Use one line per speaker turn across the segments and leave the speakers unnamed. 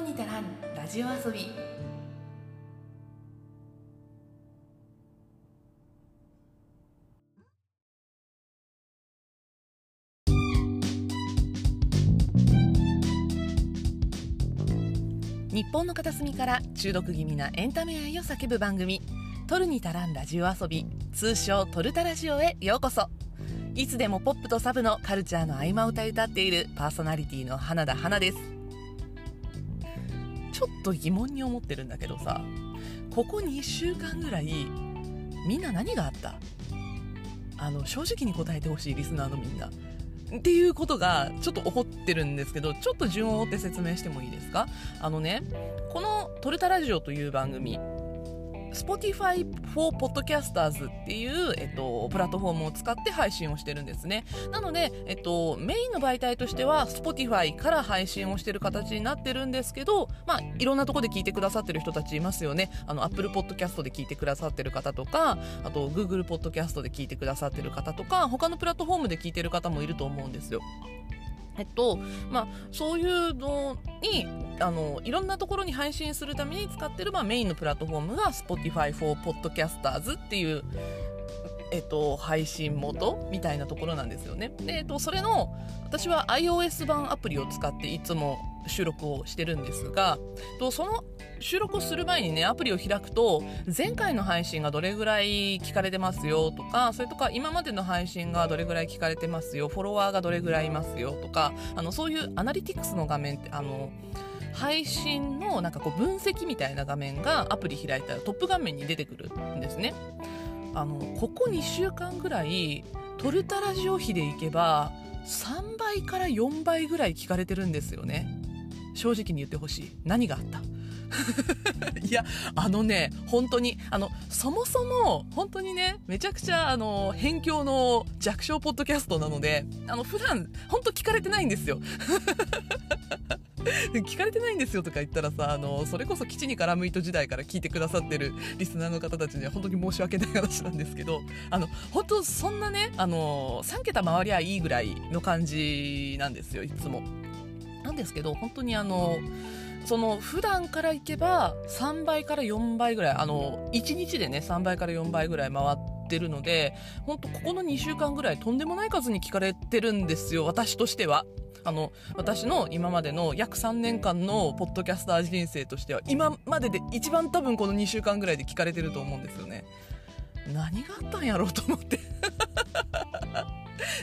に足らんラジオ遊び。日本の片隅から中毒気味なエンタメ愛を叫ぶ番組「トルに足らんラジオ遊び」通称「トルタラジオ」へようこそ。いつでもポップとサブのカルチャーの合間を歌い歌っているパーソナリティの花田花です。ちょっと疑問に思ってるんだけどさここ2週間ぐらいみんな何があった？あの正直に答えてほしいリスナーのみんな。っていうことがちょっと起こってるんですけどちょっと順を追って説明してもいいですか？あのねこの「トルタラジオ」という番組 Spotify for Podcasters っていう、えっと、プラットフォームを使って配信をしてるんですね。なので、えっと、メインの媒体としては Spotify から配信をしてる形になってるんですけど、まあ、いろんなとこで聞いてくださってる人たちいますよね。あの、Apple Podcast で聞いてくださってる方とか、あと Google Podcast で聞いてくださってる方とか、他のプラットフォームで聞いてる方もいると思うんですよ。えっとまあ、そういうのにあのいろんなところに配信するために使ってる、まあ、メインのプラットフォームが Spotify for Podcasters っていう、えっと、配信元みたいなところなんですよね。で、えっと、それの私は iOS 版アプリを使っていつも収録をしてるんですがその収録をする前にねアプリを開くと前回の配信がどれぐらい聞かれてますよとかそれとか今までの配信がどれぐらい聞かれてますよフォロワーがどれぐらいいますよとかあのそういうアナリティクスの画面ってあの配信のなんかこう分析みたいな画面がアプリ開いたらトップ画面に出てくるんですね。あのここ2週間ぐらいトルタラジオ比でいけば3倍から4倍ぐらい聞かれてるんですよね。正直に言ってほしい。何があった？いやあのね本当にあのそもそも本当にねめちゃくちゃあの辺境の弱小ポッドキャストなのであの普段本当聞かれてないんですよ。聞かれてないんですよとか言ったらさあのそれこそ基地に絡む糸時代から聞いてくださってるリスナーの方たちには本当に申し訳ない話なんですけどあの本当そんなねあの3桁回りゃいいぐらいの感じなんですよいつも。なんですけど本当にあのその普段からいけば3倍から4倍ぐらいあの1日でね3倍から4倍ぐらい回ってるので本当ここの2週間ぐらいとんでもない数に聞かれてるんですよ私としては。あの私の今までの約3年間のポッドキャスター人生としては今までで一番多分この2週間ぐらいで聞かれてると思うんですよね。何があったんやろうと思って。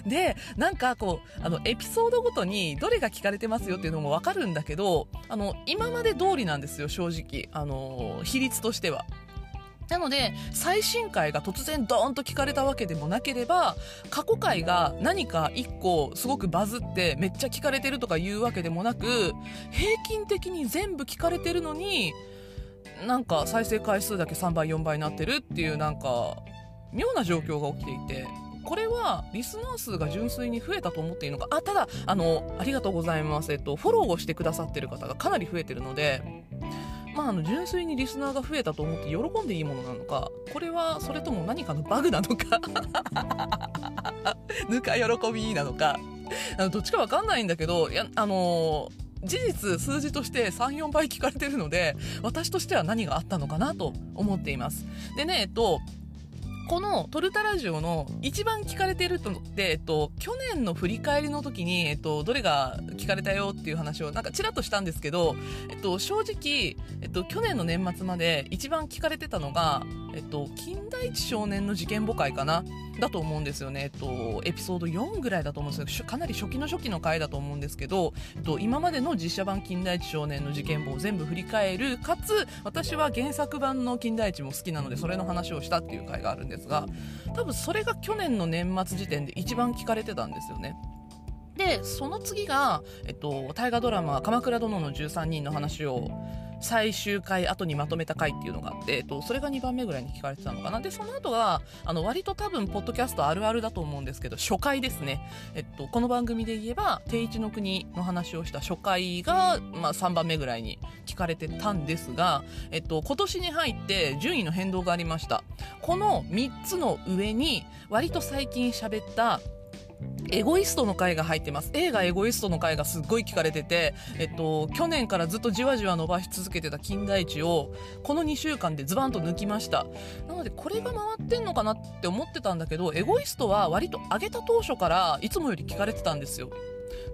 でなんかこうあのエピソードごとにどれが聞かれてますよっていうのも分かるんだけどあの今まで通りなんですよ正直。あの比率としては。なので最新回が突然ドーンと聞かれたわけでもなければ過去回が何か1個すごくバズってめっちゃ聞かれてるとかいうわけでもなく平均的に全部聞かれてるのになんか再生回数だけ3倍4倍になってるっていうなんか妙な状況が起きていてこれはリスナー数が純粋に増えたと思っていいのか。あただあのありがとうございます、えっと、フォローをしてくださってる方がかなり増えてるのでまあ、あの純粋にリスナーが増えたと思って喜んでいいものなのかこれはそれとも何かのバグなのか ぬか喜びなのかあのどっちか分かんないんだけどいやあのー、事実数字として34倍聞かれてるので私としては何があったのかなと思っています。でねえっとこのトルタラジオの一番聞かれているのって、えっと、去年の振り返りの時に、えっと、どれが聞かれたよっていう話をなんかちらっとしたんですけど、えっと、正直、えっと、去年の年末まで一番聞かれてたのが、えっと、金田一少年の事件簿会かな？だと思うんですよね、えっと、エピソード4ぐらいだと思うんですけどかなり初期の初期の回だと思うんですけど、えっと、今までの実写版金田一少年の事件簿を全部振り返るかつ私は原作版の金田一も好きなのでそれの話をしたっていう回があるんですが多分それが去年の年末時点で一番聞かれてたんですよね。でその次が、えっと、大河ドラマ「鎌倉殿の13人」の話を最終回後にまとめた回っていうのがあって、えっと、それが2番目ぐらいに聞かれてたのかな。でその後があの割と多分ポッドキャストあるあるだと思うんですけど初回ですね、えっと、この番組で言えば定一の国の話をした初回が、まあ、3番目ぐらいに聞かれてたんですが、えっと、今年に入って順位の変動がありました。この3つの上に割と最近喋ったエゴイストの回が入ってます。映画エゴイストの回がすっごい聞かれてて、えっと、去年からずっとじわじわ伸ばし続けてた金田一をこの2週間でズバンと抜きました。なのでこれが回ってんのかなって思ってたんだけどエゴイストは割と上げた当初からいつもより聞かれてたんですよ。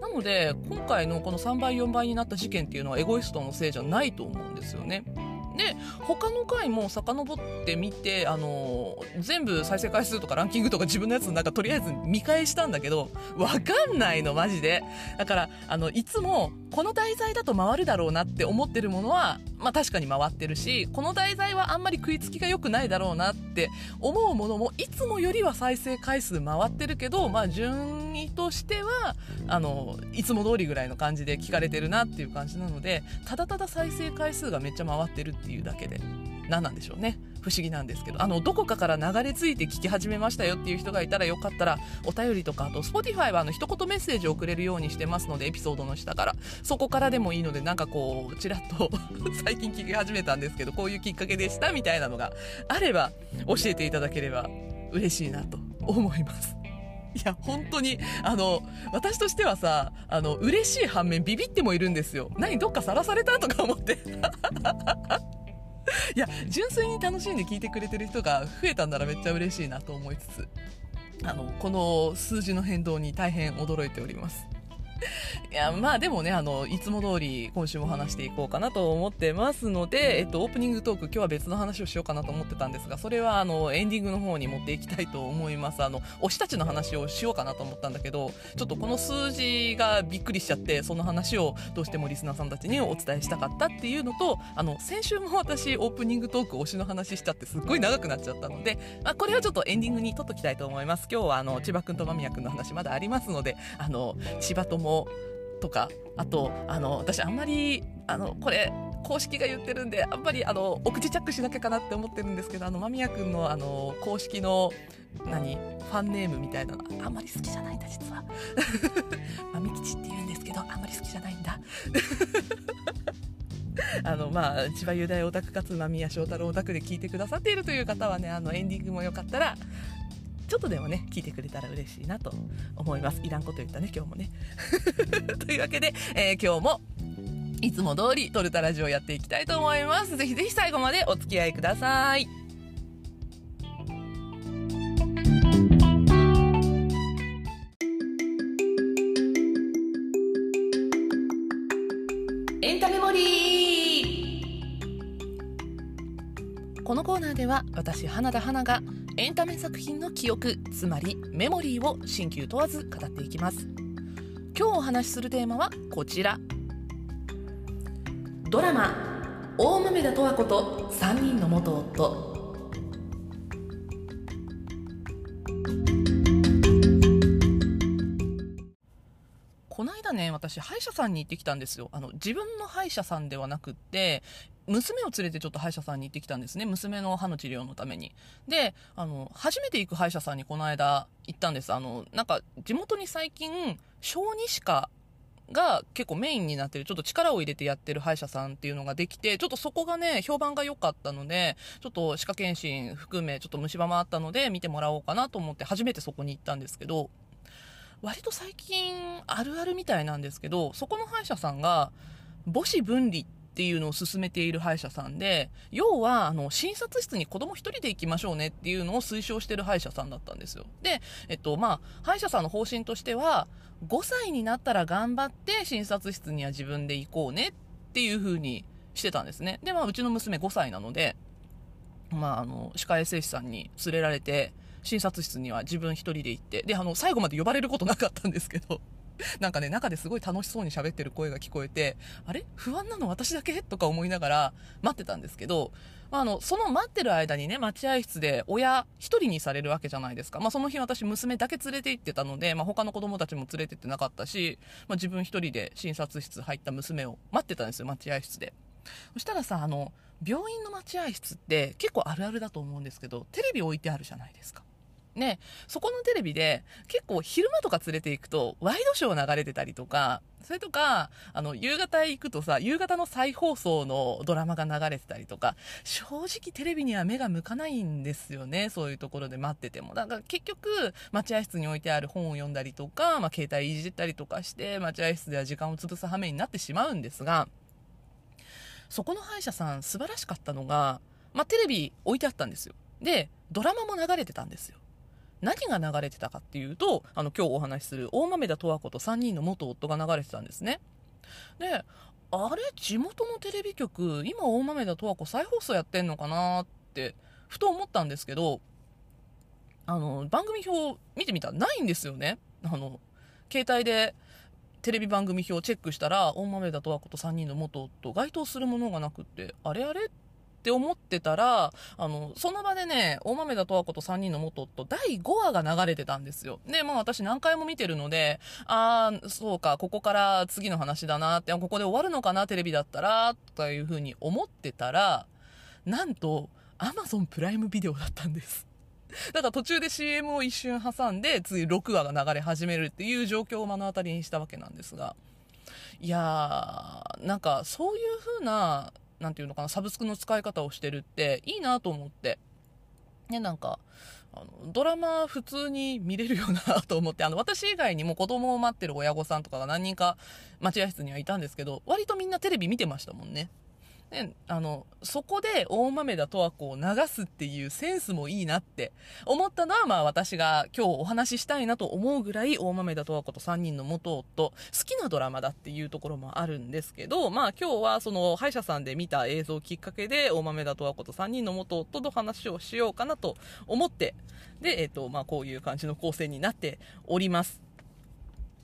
なので今回のこの3倍4倍になった事件っていうのはエゴイストのせいじゃないと思うんですよね。で他の回も遡ってみてあの全部再生回数とかランキングとか自分のやつなんかとりあえず見返したんだけどわかんないのマジで。だからあのいつもこの題材だと回るだろうなって思ってるものは、まあ、確かに回ってるしこの題材はあんまり食いつきが良くないだろうなって思うものもいつもよりは再生回数回ってるけど、まあ、順位としてはあのいつも通りぐらいの感じで聞かれてるなっていう感じなのでただただ再生回数がめっちゃ回ってるっていうだけで。何なんでしょうね不思議なんですけどあのどこかから流れ着いて聞き始めましたよっていう人がいたらよかったらお便りとかあと Spotify はあの一言メッセージを送れるようにしてますのでエピソードの下からそこからでもいいのでなんかこうちらっと 最近聞き始めたんですけどこういうきっかけでしたみたいなのがあれば教えていただければ嬉しいなと思います。いや、本当に、あの、私としてはさ、あの、嬉しい反面ビビってもいるんですよ。何どっかさらされたとか思って。いや純粋に楽しんで聞いてくれてる人が増えたんならめっちゃ嬉しいなと思いつつあのこの数字の変動に大変驚いております。いや、まあでもね、あの、いつも通り今週も話していこうかなと思ってますので、えっと、オープニングトーク今日は別の話をしようかなと思ってたんですが、それはあの、エンディングの方に持っていきたいと思います。あの、推したちの話をしようかなと思ったんだけど、ちょっとこの数字がびっくりしちゃって、その話をどうしてもリスナーさんたちにお伝えしたかったっていうのと、あの、先週も私オープニングトーク推しの話しちゃってすっごい長くなっちゃったので、まあ、これはちょっとエンディングに撮っときたいと思います。今日はあの、千葉くんと間宮くんの話まだありますので、あの、千葉とも、とかあとあの私あんまりあのこれ公式が言ってるんであんまりあのお口チャックしなきゃかなって思ってるんですけどあの間宮君のあの公式の何ファンネームみたいなのあんまり好きじゃないんだ実は。まみ吉って言うんですけどあんまり好きじゃないんだ。あのまあ千葉雄大オタクかつ間宮祥太郎オタクで聞いてくださっているという方はねあのエンディングもよかったらちょっとでもね聞いてくれたら嬉しいなと思います。いらんこと言ったね今日もね。というわけで、えー、今日もいつも通りトルタラジオやっていきたいと思います。ぜひぜひ最後までお付き合いください。は私花田花がエンタメ作品の記憶つまりメモリーを新旧問わず語っていきます。今日お話しするテーマはこちら。ドラマ「大豆田十和子と3人の元夫」私歯医者さんに行ってきたんですよ。あの自分の歯医者さんではなくって娘を連れてちょっと歯医者さんに行ってきたんですね。娘の歯の治療のために。であの初めて行く歯医者さんにこの間行ったんです。あのなんか地元に最近小児歯科が結構メインになってる、ちょっと力を入れてやってる歯医者さんっていうのができて、ちょっとそこがね、評判が良かったので、ちょっと歯科検診含め、ちょっと虫歯もあったので、見てもらおうかなと思って初めてそこに行ったんですけど、割と最近あるあるみたいなんですけど、そこの歯医者さんが、母子分離っていうのを進めている歯医者さんで、要は、あの、診察室に子供一人で行きましょうねっていうのを推奨してる歯医者さんだったんですよ。で、えっと、まあ、歯医者さんの方針としては、5歳になったら頑張って診察室には自分で行こうねっていう風にしてたんですね。で、まあ、うちの娘5歳なので、まあ、あの、歯科衛生士さんに連れられて、診察室には自分一人で行って、で、あの、最後まで呼ばれることなかったんですけど、なんかね、中ですごい楽しそうに喋ってる声が聞こえて、あれ？不安なの私だけ？とか思いながら待ってたんですけど、まあの、その待ってる間にね、待合室で親一人にされるわけじゃないですか。まあその日私娘だけ連れて行ってたので、まあ他の子供たちも連れてってなかったし、まあ自分一人で診察室入った娘を待ってたんですよ、待合室で。そしたらさ、あの、病院の待合室って結構あるあるだと思うんですけど、テレビ置いてあるじゃないですか。ね、そこのテレビで結構昼間とか連れて行くとワイドショー流れてたりとか、それとか、あの、夕方行くとさ、夕方の再放送のドラマが流れてたりとか、正直テレビには目が向かないんですよね、そういうところで待ってても。だから結局、待合室に置いてある本を読んだりとか、まあ、携帯いじったりとかして、待合室では時間を潰す羽目になってしまうんですが、そこの歯医者さん素晴らしかったのが、まあ、テレビ置いてあったんですよ。で、ドラマも流れてたんですよ。何が流れてたかっていうと、あの、今日お話しする大豆田十和子と3人の元夫が流れてたんですね。で、あれ？地元のテレビ局、今大豆田十和子再放送やってんのかなって、ふと思ったんですけど、あの、番組表見てみたらないんですよね。あの、携帯でテレビ番組表をチェックしたら、大豆田十和子と3人の元夫、該当するものがなくって、あれあれ？っって思ってたら、あの、その場でね、大豆田十和子と3人の元夫、第5話が流れてたんですよ。で、まあ私何回も見てるので、ああ、そうか、ここから次の話だなって、ここで終わるのかな、テレビだったら、とかいうふうに思ってたら、なんと、アマゾンプライムビデオだったんです。だから途中で CM を一瞬挟んで、次6話が流れ始めるっていう状況を目の当たりにしたわけなんですが、いやー、なんかそういう風な何て言うのかな、サブスクの使い方をしてるっていいなと思って。ね、なんか、あの、ドラマ普通に見れるよなと思って、あの、私以外にも子供を待ってる親御さんとかが何人か待合室にはいたんですけど、割とみんなテレビ見てましたもんね。ね、あの、そこで大豆田十和子を流すっていうセンスもいいなって思ったのは、まあ私が今日お話ししたいなと思うぐらい大豆田十和子と3人の元夫、好きなドラマだっていうところもあるんですけど、まあ今日はその歯医者さんで見た映像をきっかけで大豆田十和子と3人の元夫と話をしようかなと思って、で、えっ、と、まあこういう感じの構成になっております。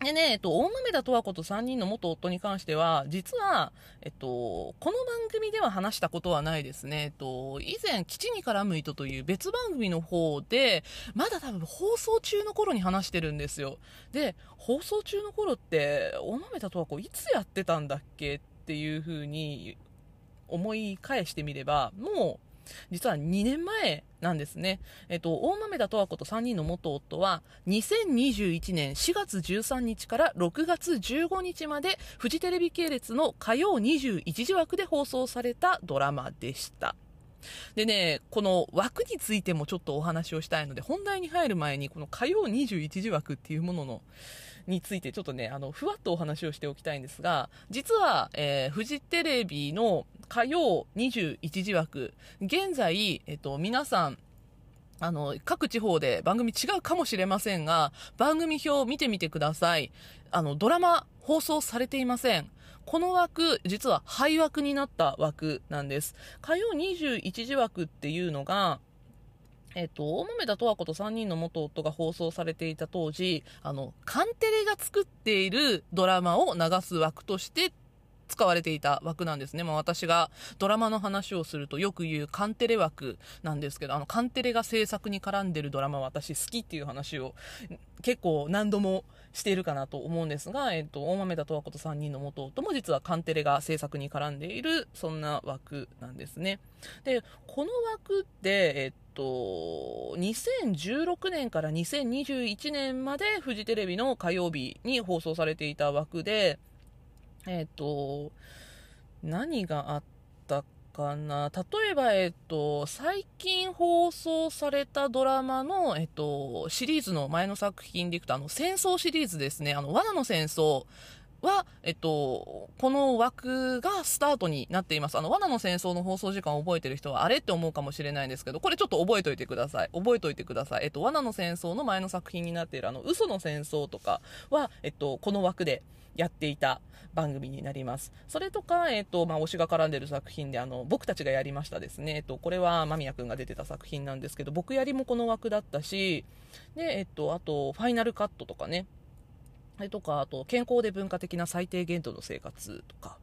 でね、えっと、大豆田十和子と3人の元夫に関しては、実は、えっと、この番組では話したことはないですね。えっと、以前、基地に絡む糸という別番組の方で、まだ多分放送中の頃に話してるんですよ。で、放送中の頃って、大豆田十和子いつやってたんだっけっていう風に思い返してみれば、もう、実は2年前なんですね。えっと、大豆田十和子と3人の元夫は、2021年4月13日から6月15日まで、フジテレビ系列の火曜21時枠で放送されたドラマでした。でね、この枠についてもちょっとお話をしたいので、本題に入る前に、この火曜21時枠っていうものの、についてちょっとね、あの、ふわっとお話をしておきたいんですが、実は、えー、フジテレビの火曜21時枠、現在、えっと、皆さん、あの、各地方で番組違うかもしれませんが、番組表を見てみてください。あの、ドラマ放送されていません。この枠、実は廃枠になった枠なんです。火曜21時枠っていうのが、えっと、大豆田十和子と3人の元夫が放送されていた当時、あの、カンテレが作っているドラマを流す枠として使われていた枠なんですね。まあ私がドラマの話をするとよく言うカンテレ枠なんですけど、あのカンテレが制作に絡んでるドラマ私好きっていう話を結構何度もしているかなと思うんですが、えっと、大豆田十和子と3人の元夫も実はカンテレが制作に絡んでいる、そんな枠なんですね。で、この枠って、えっと、2016年から2021年までフジテレビの火曜日に放送されていた枠で、えっ、と、何があったかな？例えば、えっ、と、最近放送されたドラマの、えっ、と、シリーズの前の作品でいくと、あの、戦争シリーズですね。あの、罠の戦争。は、えっと、この枠がスタートになっています。あの、罠の戦争の放送時間を覚えてる人はあれって思うかもしれないんですけど、これちょっと覚えておいてください。覚えておいてください。えっと、罠の戦争の前の作品になっているあの、嘘の戦争とかは、えっと、この枠でやっていた番組になります。それとか、えっ、と、まあ、推しが絡んでる作品で、あの、僕たちがやりましたですね。えっ、と、これは間宮くんが出てた作品なんですけど、僕やりもこの枠だったし、で、えっ、と、あと、ファイナルカットとかね。それとか、あと、健康で文化的な最低限度の生活とか。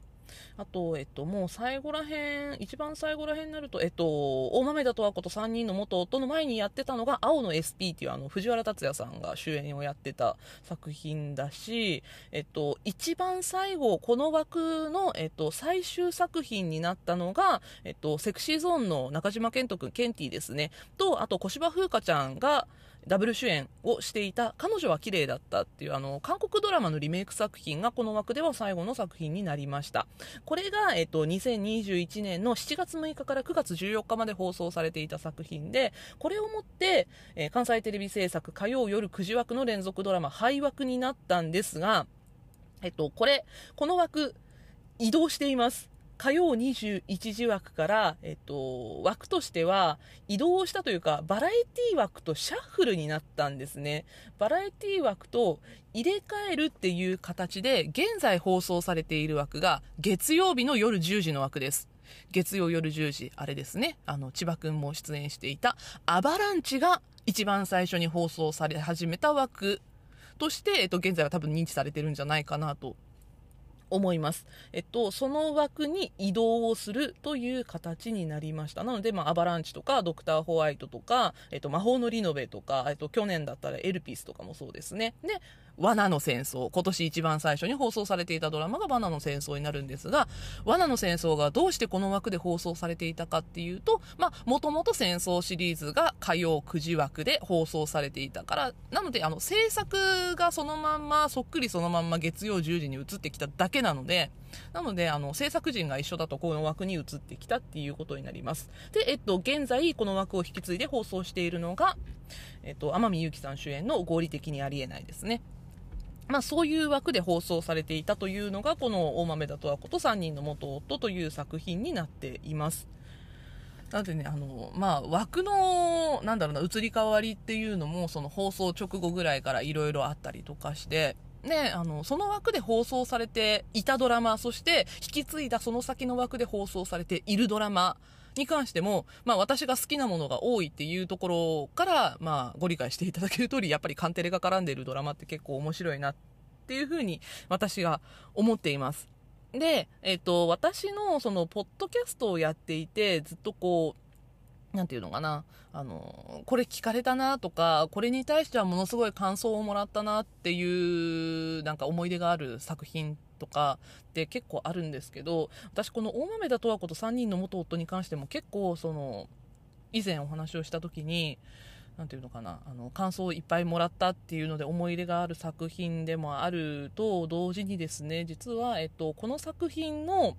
あと、えっと、もう最後らへん、一番最後らへんになると、えっと、大豆田十和子と3人の元夫の前にやってたのが、青の SP っていうあの、藤原竜也さんが主演をやってた作品だし、えっと、一番最後、この枠の、えっと、最終作品になったのが、えっと、セクシーゾーンの中島健人君、ケンティですね、と、あと小芝風花ちゃんが、ダブル主演をしていた彼女は綺麗だったっていうあの韓国ドラマのリメイク作品がこの枠では最後の作品になりました。これが、えっと、2021年の7月6日から9月14日まで放送されていた作品でこれをもって、えー、関西テレビ制作火曜夜9時枠の連続ドラマ廃枠になったんですがえっとこれこの枠移動しています。火曜21時枠から、えっと、枠としては移動したというか、バラエティ枠とシャッフルになったんですね。バラエティ枠と入れ替えるっていう形で、現在放送されている枠が月曜日の夜10時の枠です。月曜夜10時、あれですね。あの、千葉くんも出演していたアバランチが一番最初に放送され始めた枠として、えっと、現在は多分認知されてるんじゃないかなと思います。えっと、その枠に移動をするという形になりました。なので、まあ、アバランチとか、ドクターホワイトとか、えっと、魔法のリノベとか、えっと、去年だったらエルピスとかもそうですね。で、罠の戦争。今年一番最初に放送されていたドラマが罠の戦争になるんですが、罠の戦争がどうしてこの枠で放送されていたかっていうと、もともと戦争シリーズが火曜9時枠で放送されていたから、なので、あの、制作がそのまんま、そっくりそのまんま月曜10時に移ってきただけなので、なので、あの、制作陣が一緒だとこの枠に移ってきたっていうことになります。で、えっと、現在この枠を引き継いで放送しているのが、えっと、天海祐希さん主演の合理的にありえないですね。まあ、そういう枠で放送されていたというのがこの大豆田十和子と3人の元夫という作品になっています。なのでね、あの、まあ、枠の、なんだろうな、移り変わりっていうのも、その放送直後ぐらいからいろいろあったりとかして、ね、あの、その枠で放送されていたドラマ、そして引き継いだその先の枠で放送されているドラマに関しても、まあ私が好きなものが多いっていうところから、まあご理解していただける通り、やっぱりカンテレが絡んでいるドラマって結構面白いなっていうふうに私が思っています。で、えっ、ー、と、私のその、ポッドキャストをやっていて、ずっとこう、なんていうのかな、あの、これ聞かれたなとか、これに対してはものすごい感想をもらったなっていう、なんか思い出がある作品とかって結構あるんですけど私この大豆田十和子と3人の元夫に関しても結構その以前お話をした時に何て言うのかなあの感想をいっぱいもらったっていうので思い入れがある作品でもあると同時にですね実は、えっと、この作品の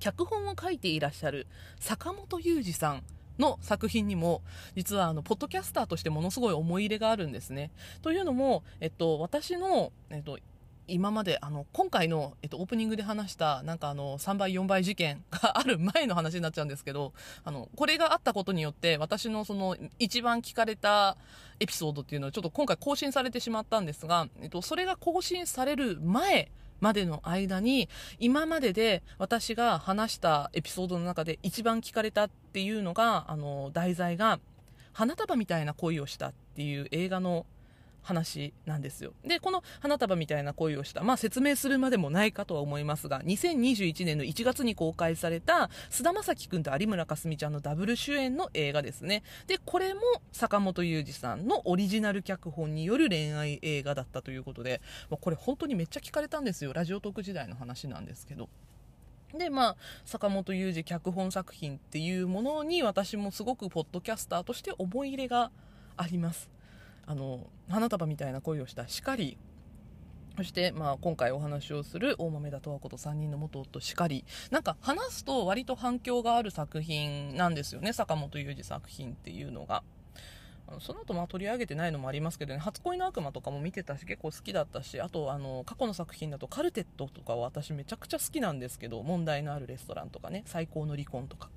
脚本を書いていらっしゃる坂本雄二さんの作品にも実はあのポッドキャスターとしてものすごい思い入れがあるんですね。というのも、えっと、私の、えっと、今まであの今回の、えっと、オープニングで話したなんかあの3倍4倍事件がある前の話になっちゃうんですけどあのこれがあったことによって私のその一番聞かれたエピソードっていうのはちょっと今回更新されてしまったんですが、えっと、それが更新される前までの間に今までで私が話したエピソードの中で一番聞かれたっていうのがあの題材が花束みたいな恋をしたっていう映画の話なんですよ。で、この花束みたいな恋をした、まあ説明するまでもないかとは思いますが、2021年の1月に公開された、菅田将暉くんと有村架純ちゃんのダブル主演の映画ですね。で、これも坂本雄二さんのオリジナル脚本による恋愛映画だったということで、まあ、これ本当にめっちゃ聞かれたんですよ。ラジオトーク時代の話なんですけど。で、まあ、坂本雄二脚本作品っていうものに私もすごくポッドキャスターとして思い入れがあります。あの花束みたいな恋をしたしかり。そして、まあ、今回お話をする大豆田十和子と3人の元夫しかり。なんか話すと割と反響がある作品なんですよね。坂本雄二作品っていうのが。その後まあ取り上げてないのもありますけどね、初恋の悪魔とかも見てたし、結構好きだったし、あと、あの、過去の作品だとカルテットとかは私めちゃくちゃ好きなんですけど、問題のあるレストランとかね、最高の離婚とか。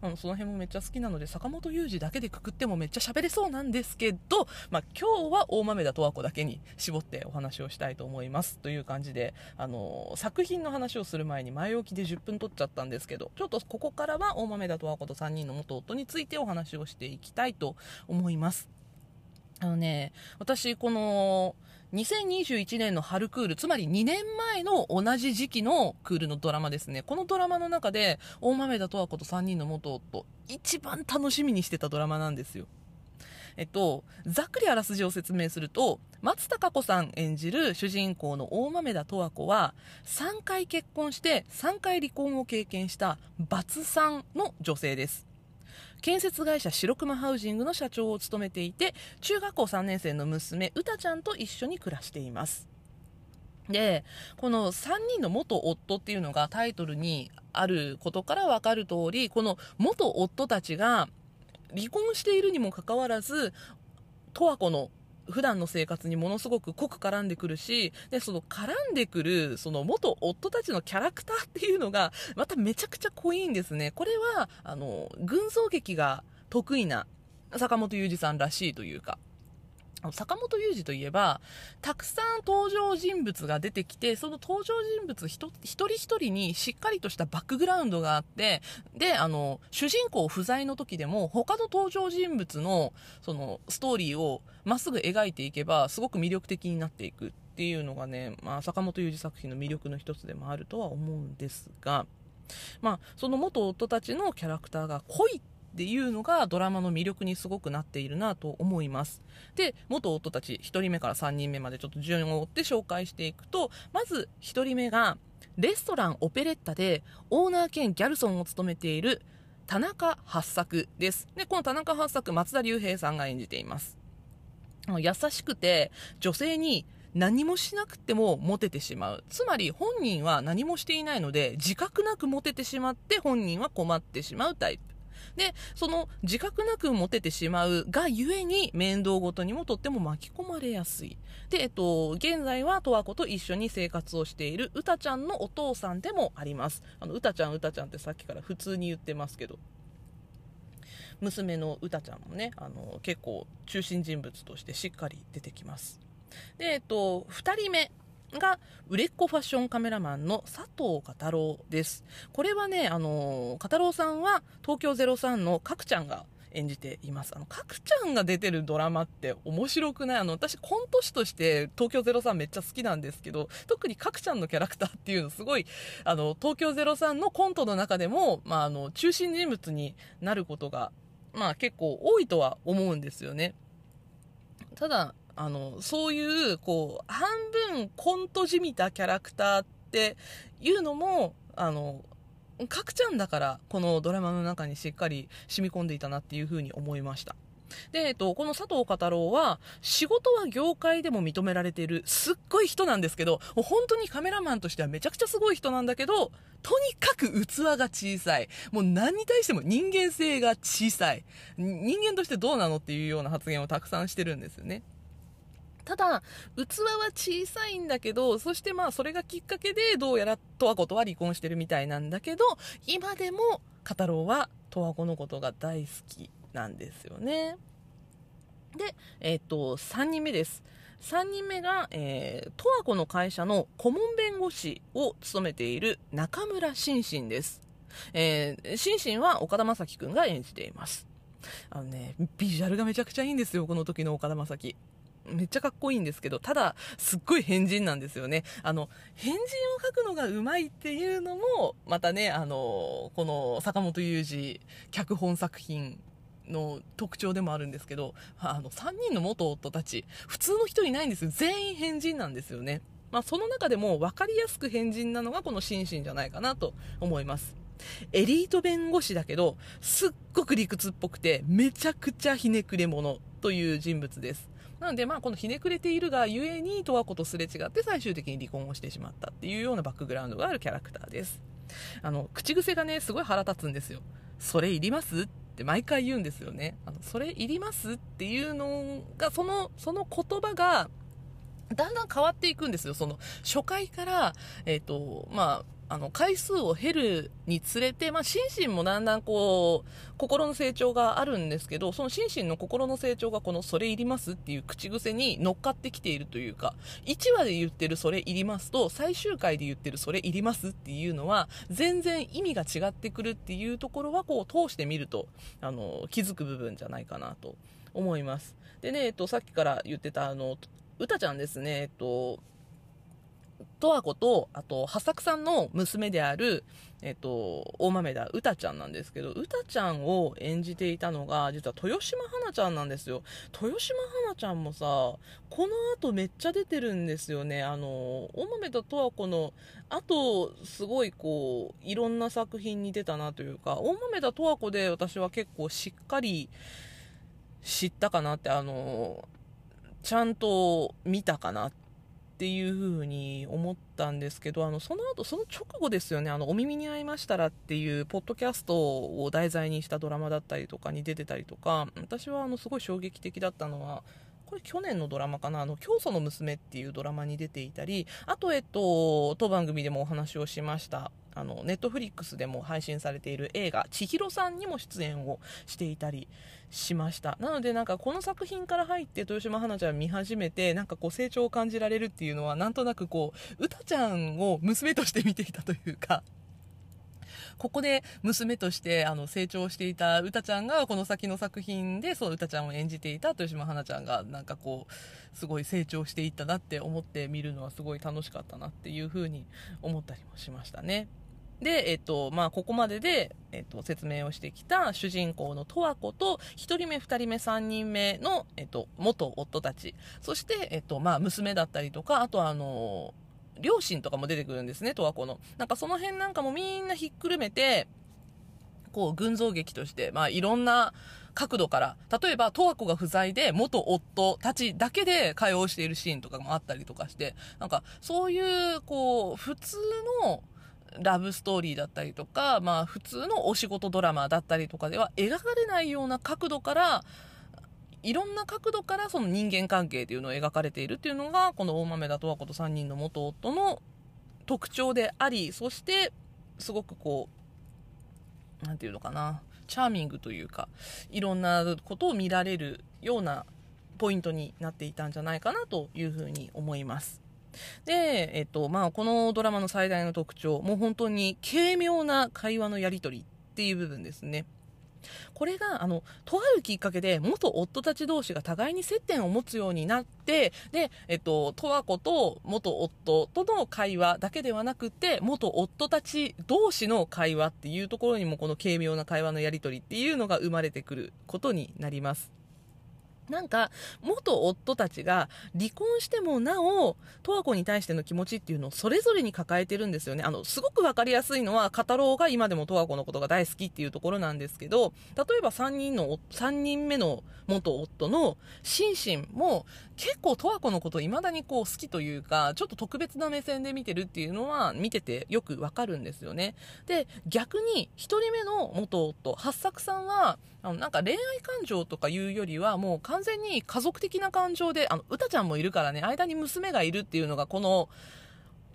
あのその辺もめっちゃ好きなので坂本雄二だけでくくってもめっちゃ喋れそうなんですけど、まあ、今日は大豆田十和子だけに絞ってお話をしたいと思います。という感じであの作品の話をする前に前置きで10分取っちゃったんですけどちょっとここからは大豆田十和子と3人の元夫についてお話をしていきたいと思います。あのね私この2021年の春クール、つまり2年前の同じ時期のクールのドラマですね。このドラマの中で、大豆田十和子と3人の元夫、一番楽しみにしてたドラマなんですよ。えっと、ざっくりあらすじを説明すると、松たか子さん演じる主人公の大豆田十和子は、3回結婚して3回離婚を経験したバツさんの女性です。建設会社白熊ハウジングの社長を務めていて中学校3年生の娘うたちゃんと一緒に暮らしています。でこの3人の元夫っていうのがタイトルにあることから分かる通りこの元夫たちが離婚しているにもかかわらず十和子の普段の生活にものすごく濃く絡んでくるし、で、その絡んでくる、その元夫たちのキャラクターっていうのが、まためちゃくちゃ濃いんですね。これは、あの、群像劇が得意な坂本雄二さんらしいというか、坂本雄二といえば、たくさん登場人物が出てきて、その登場人物一人一人にしっかりとしたバックグラウンドがあって、で、あの、主人公不在の時でも、他の登場人物の、その、ストーリーをまっすぐ描いていけば、すごく魅力的になっていくっていうのがね、まあ、坂本雄二作品の魅力の一つでもあるとは思うんですが、まあ、その元夫たちのキャラクターが濃いっていうのがドラマの魅力にすごくなっているなと思います。で、元夫たち1人目から3人目までちょっと順を追って紹介していくと、まず1人目が、レストランオペレッタでオーナー兼ギャルソンを務めている田中八作です。で、この田中八作、松田龍平さんが演じています。優しくて、女性に何もしなくてもモテてしまう。つまり本人は何もしていないので、自覚なくモテてしまって本人は困ってしまうタイプ。で、その自覚なくモテてしまうがゆえに面倒ごとにもとっても巻き込まれやすい。で、えっと、現在は十和子と一緒に生活をしているうたちゃんのお父さんでもあります。あの、うたちゃんうたちゃんってさっきから普通に言ってますけど。娘のうたちゃんもね、あの、結構中心人物としてしっかり出てきます。で、えっと、2人目が売れっ子ファッションカメラマンの佐藤小太郎です。これはね、あの、小太郎さんは東京03の角ちゃんが演じています。あの、角ちゃんが出てるドラマって面白くない？あの、私コント師として東京03めっちゃ好きなんですけど、特に角ちゃんのキャラクターっていうのすごい、あの、東京03のコントの中でも、まあ、あの、中心人物になることが、まあ結構多いとは思うんですよね。ただ、あの、そういう、こう、半分コントじみたキャラクターっていうのも、あの、角ちゃんだから、このドラマの中にしっかり染み込んでいたなっていうふうに思いました。で、えっと、この佐藤太郎は、仕事は業界でも認められている、すっごい人なんですけど、もう本当にカメラマンとしてはめちゃくちゃすごい人なんだけど、とにかく器が小さい。もう何に対しても人間性が小さい。人間としてどうなのっていうような発言をたくさんしてるんですよね。ただ、器は小さいんだけど、そしてまあそれがきっかけでどうやら十和子とは離婚してるみたいなんだけど、今でもカタロウは十和子のことが大好きなんですよね。で、えっ、と、3人目です。3人目が、えー、十和子の会社の顧問弁護士を務めている中村心身です。えー、心身は岡田将生くんが演じています。あのね、ビジュアルがめちゃくちゃいいんですよ、この時の岡田将生。めっちゃかっこいいんですけど、ただ、すっごい変人なんですよね。あの、変人を書くのがうまいっていうのも、またね、あの、この坂本雄二脚本作品の特徴でもあるんですけど、あの、3人の元夫たち、普通の人いないんですよ。全員変人なんですよね。まあ、その中でも分かりやすく変人なのがこの心身じゃないかなと思います。エリート弁護士だけど、すっごく理屈っぽくて、めちゃくちゃひねくれ者という人物です。なので、まあ、このひねくれているがゆえに、十和子とすれ違って最終的に離婚をしてしまったっていうようなバックグラウンドがあるキャラクターです。あの、口癖がね、すごい腹立つんですよ。それいりますって毎回言うんですよね。あの、それいります？っていうのが、その、その言葉が、だんだん変わっていくんですよ。その、初回から、えっ、ー、と、まあ、あの、回数を減るにつれて、まあ、心身もだんだんこう、心の成長があるんですけど、その心身の心の成長がこの、それいりますっていう口癖に乗っかってきているというか、1話で言ってるそれいりますと、最終回で言ってるそれいりますっていうのは、全然意味が違ってくるっていうところは、こう、通してみると、あの、気づく部分じゃないかなと思います。でね、えっと、さっきから言ってた、あの、うたちゃんですね、えっと、十和子と、あと、八作さんの娘である、えっと、大豆田うたちゃんなんですけど、うたちゃんを演じていたのが、実は豊島花ちゃんなんですよ。豊島花ちゃんもさ、この後めっちゃ出てるんですよね。あの、大豆田十和子の後、すごいこう、いろんな作品に出たなというか、大豆田十和子で私は結構しっかり知ったかなって、あの、ちゃんと見たかなってっていう風に思ったんですけど、あの、その後、その直後ですよね、あの、お耳に合いましたらっていう、ポッドキャストを題材にしたドラマだったりとかに出てたりとか、私はあの、すごい衝撃的だったのは、これ去年のドラマかな、あの、教祖の娘っていうドラマに出ていたり、あと、えっと、当番組でもお話をしました、あの、ネットフリックスでも配信されている映画、千尋さんにも出演をしていたりしました。なのでなんかこの作品から入って豊島花ちゃん見始めて、なんかこう成長を感じられるっていうのは、なんとなくこう、歌ちゃんを娘として見ていたというか、ここで娘としてあの成長していた歌ちゃんがこの先の作品でそう歌ちゃんを演じていた豊島花ちゃんがなんかこうすごい成長していったなって思って見るのはすごい楽しかったなっていうふうに思ったりもしましたね。で、えっと、まあ、ここまでで、えっと、説明をしてきた主人公の十和子と、1人目、2人目、3人目の、えっと、元夫たち。そして、えっと、まあ、娘だったりとか、あとあの、両親とかも出てくるんですね、十和子の。なんかその辺なんかもみんなひっくるめて、こう、群像劇として、まあ、いろんな角度から、例えば、十和子が不在で、元夫たちだけで会話をしているシーンとかもあったりとかして、なんか、そういう、こう、普通の、ラブストーリーだったりとか、まあ普通のお仕事ドラマだったりとかでは描かれないような角度から、いろんな角度からその人間関係というのを描かれているっていうのが、この大豆田十和子と3人の元夫の特徴であり、そして、すごくこう、なんていうのかな、チャーミングというか、いろんなことを見られるようなポイントになっていたんじゃないかなというふうに思います。で、えっと、まあ、このドラマの最大の特徴、もう本当に軽妙な会話のやり取りっていう部分ですね。これが、あの、とあるきっかけで、元夫たち同士が互いに接点を持つようになって、で、えっと、十和子と元夫との会話だけではなくて、元夫たち同士の会話っていうところにも、この軽妙な会話のやり取りっていうのが生まれてくることになります。なんか、元夫たちが離婚してもなお、十和子に対しての気持ちっていうのをそれぞれに抱えてるんですよね。あの、すごくわかりやすいのは、語ろうが今でも十和子のことが大好きっていうところなんですけど、例えば3人の、3人目の元夫のシンシンも、結構十和子のことを未だにこう好きというか、ちょっと特別な目線で見てるっていうのは、見ててよくわかるんですよね。で、逆に、1人目の元夫、八作さんは、あの、なんか恋愛感情とかいうよりは、もう完完全に家族的な感情で、あの、歌ちゃんもいるからね、間に娘がいるっていうのが、この、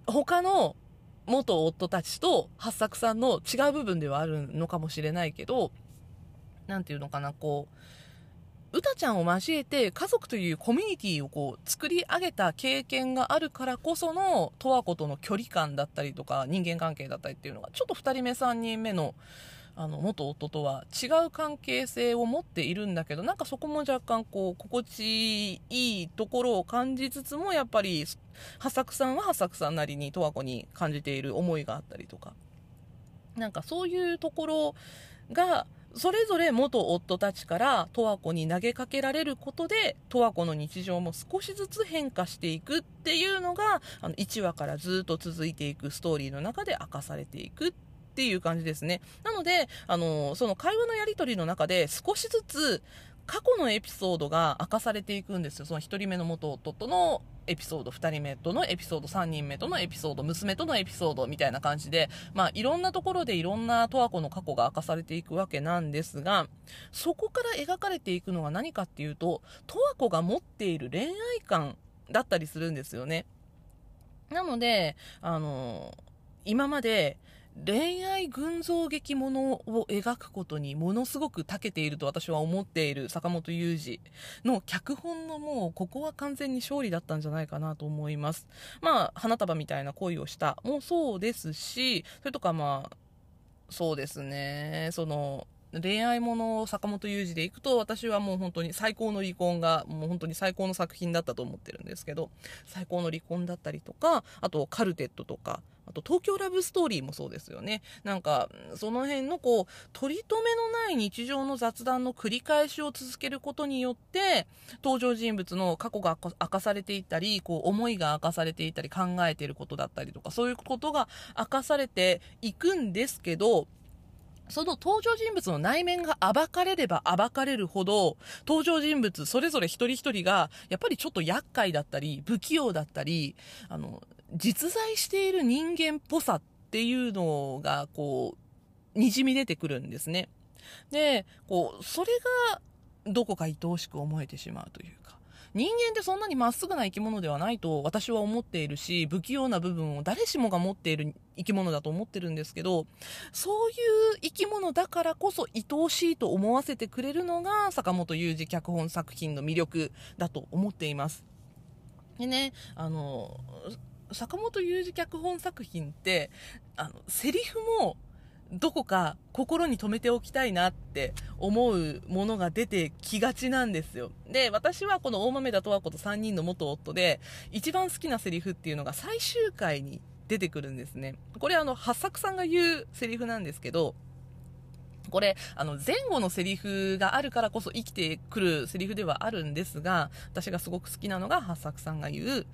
他の元夫たちと八作さんの違う部分ではあるのかもしれないけど、なんていうのかな、こう、歌ちゃんを交えて家族というコミュニティをこう作り上げた経験があるからこその十和子との距離感だったりとか人間関係だったりっていうのがちょっと2人目3人目のあの元夫とは違う関係性を持っているんだけどなんかそこも若干こう心地いいところを感じつつもやっぱり八作さんは八作さんなりに十和子に感じている思いがあったりとか。なんかそういうところがそれぞれ元夫たちから十和子に投げかけられることで十和子の日常も少しずつ変化していくっていうのがあの1話からずっと続いていくストーリーの中で明かされていくってっていう感じですね。なので、あの、その会話のやり取りの中で少しずつ過去のエピソードが明かされていくんですよ。その1人目の元夫とのエピソード、2人目とのエピソード、3人目とのエピソード、娘とのエピソードみたいな感じで、まあいろんなところでいろんな十和子の過去が明かされていくわけなんですが、そこから描かれていくのは何かっていうと、十和子が持っている恋愛観だったりするんですよね。なので、あの、今まで恋愛群像劇ものを描くことにものすごく長けていると私は思っている坂本雄二の脚本のもうここは完全に勝利だったんじゃないかなと思います。まあ花束みたいな恋をしたもそうですし、それとかまあそうですね、その恋愛もの坂本雄二でいくと私はもう本当に最高の離婚がもう本当に最高の作品だったと思ってるんですけど最高の離婚だったりとかあとカルテットとかあと東京ラブストーリーもそうですよね。なんかその辺のこう取り留めのない日常の雑談の繰り返しを続けることによって登場人物の過去が明かされていったりこう思いが明かされていたり考えていることだったりとかそういうことが明かされていくんですけどその登場人物の内面が暴かれれば暴かれるほど、登場人物それぞれ一人一人が、やっぱりちょっと厄介だったり、不器用だったり、あの、実在している人間っぽさっていうのが、こう、滲み出てくるんですね。で、こう、それが、どこか愛おしく思えてしまうというか。人間ってそんなにまっすぐな生き物ではないと私は思っているし、不器用な部分を誰しもが持っている生き物だと思ってるんですけど、そういう生き物だからこそ愛おしいと思わせてくれるのが坂本雄二脚本作品の魅力だと思っています。でね、あの、坂本雄二脚本作品って、あの、セリフもどこか心に留めておきたいなって思うものが出てきがちなんですよ。で、私はこの大豆田十和子と3人の元夫で、一番好きなセリフっていうのが最終回に出てくるんですね。これあの、八作さんが言うセリフなんですけど、これ、あの、前後のセリフがあるからこそ生きてくるセリフではあるんですが、私がすごく好きなのが八作さんが言う、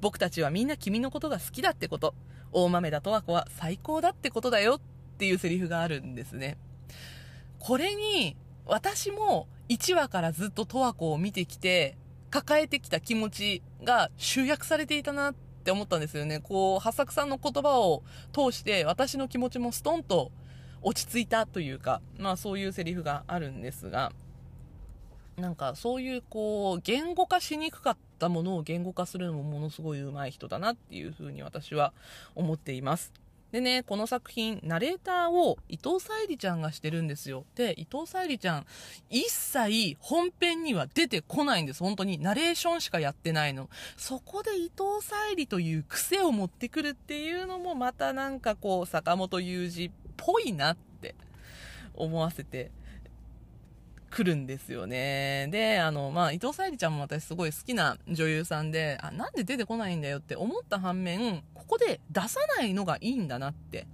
僕たちはみんな君のことが好きだってこと。大豆田十和子は最高だってことだよっていうセリフがあるんですね。これに、私も1話からずっと十和子を見てきて、抱えてきた気持ちが集約されていたなって思ったんですよね。こう、八作さんの言葉を通して私の気持ちもストンと落ち着いたというか、まあそういうセリフがあるんですが、なんかそういうこう、言語化しにくかったものを言語化するのもものすごい上手い人だなっていうふうに私は思っています。でね、この作品、ナレーターを伊藤沙莉ちゃんがしてるんですよ。で、伊藤沙莉ちゃん、一切本編には出てこないんです。本当に。ナレーションしかやってないの。そこで伊藤沙莉という癖を持ってくるっていうのもまたなんかこう、坂本雄二っぽいなって思わせて来るんですよね。で、あの、まあ、伊藤沙莉ちゃんも私すごい好きな女優さんで、あ、なんで出てこないんだよって思った反面、ここで出さないのがいいんだなって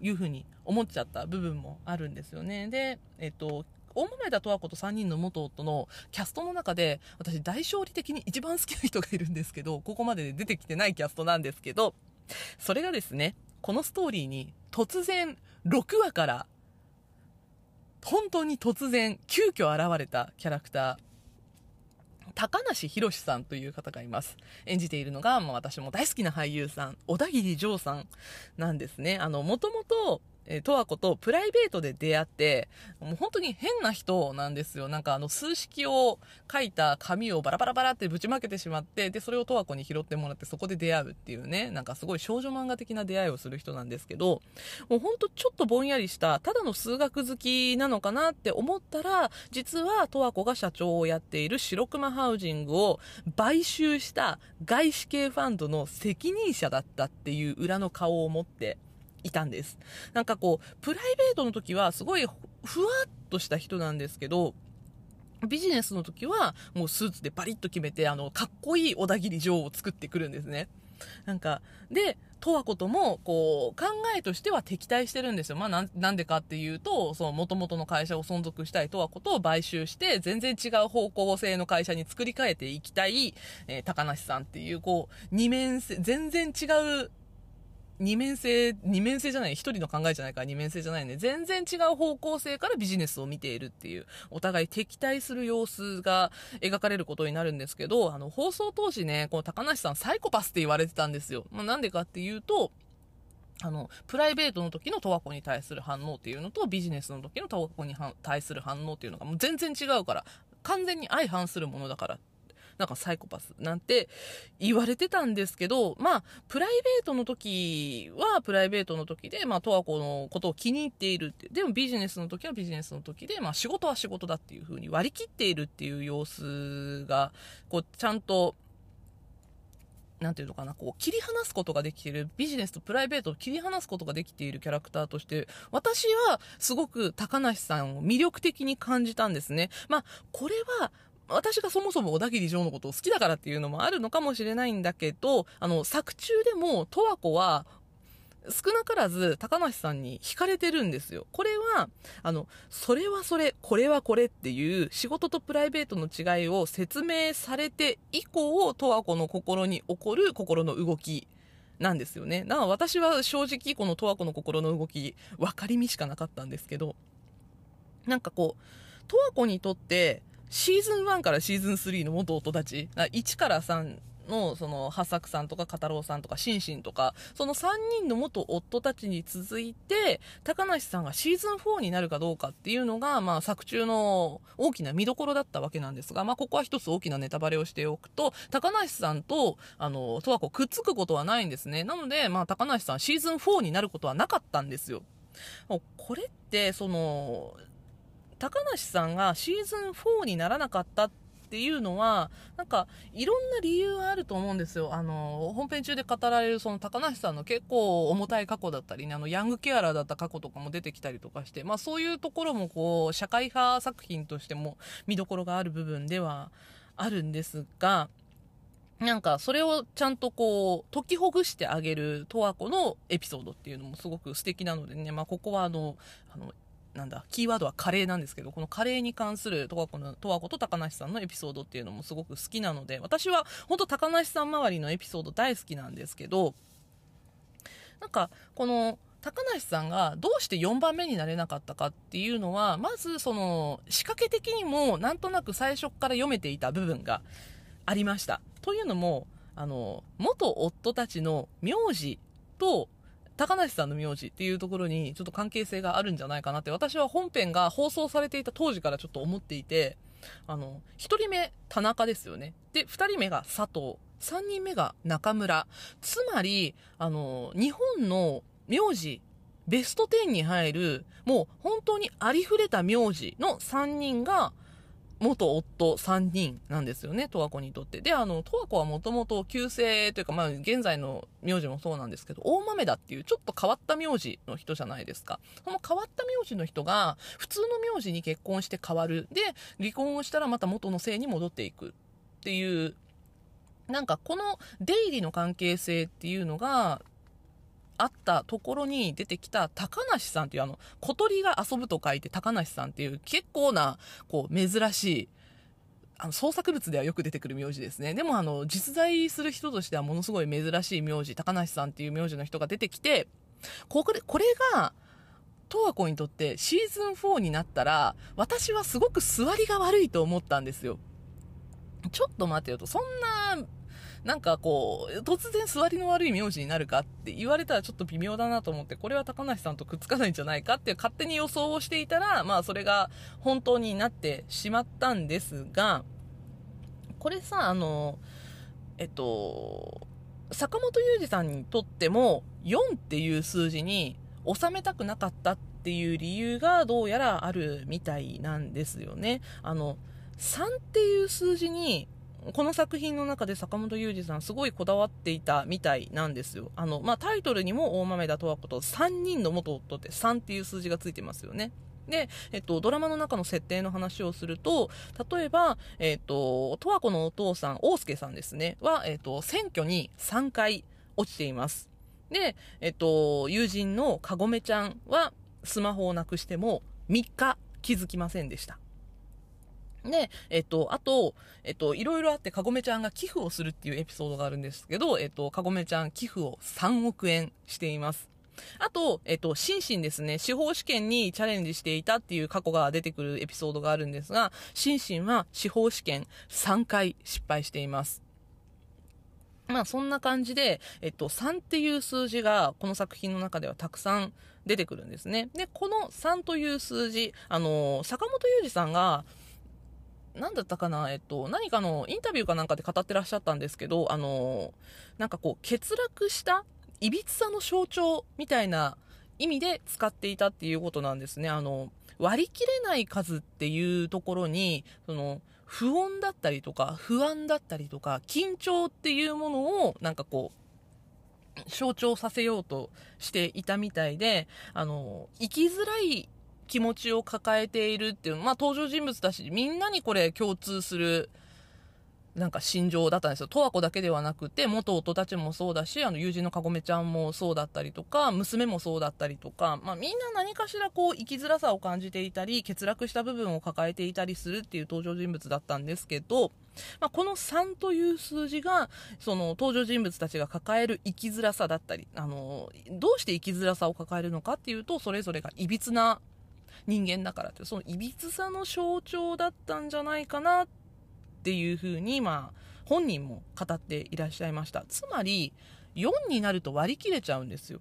いうふうに思っちゃった部分もあるんですよね。で、えっと、大豆田十和子と3人の元夫のキャストの中で私大勝利的に一番好きな人がいるんですけどここまでで出てきてないキャストなんですけどそれがですねこのストーリーに突然6話から本当に突然、急遽現れたキャラクター、高梨博さんという方がいます。演じているのが、まあ、私も大好きな俳優さん、小田切丈さんなんですね。あの、もともと、えー、十和子とプライベートで出会って、もう本当に変な人なんですよ。なんかあの数式を書いた紙をバラバラバラってぶちまけてしまって、で、それを十和子に拾ってもらってそこで出会うっていうね、なんかすごい少女漫画的な出会いをする人なんですけど、もう本当ちょっとぼんやりした、ただの数学好きなのかなって思ったら、実は十和子が社長をやっている白熊ハウジングを買収した外資系ファンドの責任者だったっていう裏の顔を持って、いたんです。なんかこう、プライベートの時はすごいふわっとした人なんですけど、ビジネスの時はもうスーツでバリッと決めて、あの、かっこいい小田切城を作ってくるんですね。なんか、で、十和子とも、こう、考えとしては敵対してるんですよ。まあ、なん、なんでかっていうと、その、元々の会社を存続したい十和子とを買収して、全然違う方向性の会社に作り変えていきたい、えー、高梨さんっていう、こう、二面性、全然違う二面性、二面性じゃない、一人の考えじゃないから二面性じゃないね。全然違う方向性からビジネスを見ているっていう、お互い敵対する様子が描かれることになるんですけど、あの、放送当時ね、この高梨さんサイコパスって言われてたんですよ。まあ、なんでかっていうと、あの、プライベートの時の十和子に対する反応っていうのと、ビジネスの時の十和子に対する反応っていうのがもう全然違うから、完全に相反するものだからなんかサイコパスなんて言われてたんですけど、まあ、プライベートの時はプライベートの時で、まあ、十和子のことを気に入っているって。でもビジネスの時はビジネスの時で、まあ、仕事は仕事だっていう風に割り切っているっていう様子が、こう、ちゃんと、なんていうのかな、こう、切り離すことができている、ビジネスとプライベートを切り離すことができているキャラクターとして、私はすごく高梨さんを魅力的に感じたんですね。まあ、これは、私がそもそも小田切城のことを好きだからっていうのもあるのかもしれないんだけど、あの、作中でも、十和子は、少なからず高梨さんに惹かれてるんですよ。これは、あの、それはそれ、これはこれっていう仕事とプライベートの違いを説明されて以降、十和子の心に起こる心の動きなんですよね。だから私は正直この十和子の心の動き、分かりみしかなかったんですけど、なんかこう、十和子にとってシーズン1からシーズン3の元夫たち、1から3の、その、八作さんとか、片郎さんとか、シンシンとか、その3人の元夫たちに続いて、高梨さんがシーズン4になるかどうかっていうのが、まあ、作中の大きな見どころだったわけなんですが、まあ、ここは一つ大きなネタバレをしておくと、高梨さんと、あの、十和子くっつくことはないんですね。なので、まあ、高梨さんシーズン4になることはなかったんですよ。これって、その、高梨さんがシーズン4にならなかったっていうのは、なんか、いろんな理由があると思うんですよ。あの、本編中で語られるその高梨さんの結構重たい過去だったりね、あの、ヤングケアラーだった過去とかも出てきたりとかして、まあそういうところもこう、社会派作品としても見どころがある部分ではあるんですが、なんか、それをちゃんとこう、解きほぐしてあげる十和子のエピソードっていうのもすごく素敵なのでね、まあ、ここはあの、あの、なんだ、キーワードはカレーなんですけど、このカレーに関する十和子の、十和子と高梨さんのエピソードっていうのもすごく好きなので、私は本当高梨さん周りのエピソード大好きなんですけど、なんか、この、高梨さんがどうして4番目になれなかったかっていうのは、まずその、仕掛け的にもなんとなく最初から読めていた部分がありました。というのも、あの、元夫たちの名字と高梨さんの名字っていうところにちょっと関係性があるんじゃないかなって私は本編が放送されていた当時からちょっと思っていて、あの、1人目田中ですよね。で、2人目が佐藤。3人目が中村。つまり、あの、日本の名字、ベスト10に入る、もう本当にありふれた名字の3人が、元夫3人なんですよね、十和子にとって。で、あの、十和子はもともと旧姓というか、まあ、現在の名字もそうなんですけど、大豆田っていうちょっと変わった名字の人じゃないですか。その変わった名字の人が、普通の名字に結婚して変わる。で、離婚をしたらまた元の姓に戻っていくっていう、なんかこの出入りの関係性っていうのが、あったところに出てきた高梨さんっていうあの、小鳥が遊ぶと書いて高梨さんっていう結構な、こう、珍しい、あの、創作物ではよく出てくる名字ですね。でもあの、実在する人としてはものすごい珍しい名字、高梨さんっていう名字の人が出てきて、これ、これが、十和子にとってシーズン4になったら、私はすごく座りが悪いと思ったんですよ。ちょっと待てよと、そんななんかこう、突然座りの悪い名字になるかって言われたらちょっと微妙だなと思って、これは高梨さんとくっつかないんじゃないかっていう勝手に予想をしていたら、まあそれが本当になってしまったんですが、これさ、あの、えっと、坂本雄二さんにとっても4っていう数字に収めたくなかったっていう理由がどうやらあるみたいなんですよね。あの、3っていう数字にこの作品の中で坂本雄二さんすごいこだわっていたみたいなんですよ。あの、まあ、タイトルにも大豆田十和子と3人の元夫って3っていう数字がついてますよね。で、えっと、ドラマの中の設定の話をすると、例えば、えっと、十和子のお父さん、大介さんですね、は、えっと、選挙に3回落ちています。で、えっと、友人のかごめちゃんは、スマホをなくしても3日気づきませんでした。で、えっと、あと、えっと、いろいろあって、かごめちゃんが寄付をするっていうエピソードがあるんですけど、えっと、かごめちゃん寄付を3億円しています。あと、えっと、シンシンですね、司法試験にチャレンジしていたっていう過去が出てくるエピソードがあるんですが、シンシンは司法試験3回失敗しています。まあそんな感じで、えっと、3っていう数字がこの作品の中ではたくさん出てくるんですね。で、この3という数字、あの、坂本雄二さんが、何だったかな、えっと、何かのインタビューかなんかで語ってらっしゃったんですけど、あの、なんかこう、欠落したいびつさの象徴みたいな意味で使っていたっていうことなんですね。あの、割り切れない数っていうところに、その、不穏だったりとか不安だったりとか緊張っていうものをなんかこう象徴させようとしていたみたいであの生きづらい気持ちを抱えているっていうまあ登場人物だしみんなにこれ共通するなんか心情だったんですよ。十和子だけではなくて、元夫たちもそうだし、あの、友人のかごめちゃんもそうだったりとか、娘もそうだったりとか、まあみんな何かしらこう、生きづらさを感じていたり、欠落した部分を抱えていたりするっていう登場人物だったんですけど、まあ、この3という数字が、その登場人物たちが抱える生きづらさだったり、あの、どうして生きづらさを抱えるのかっていうと、それぞれが歪な人間だからって、その歪さの象徴だったんじゃないかなっていうふうに、まあ、本人も語っていらっしゃいました。つまり、4になると割り切れちゃうんですよ。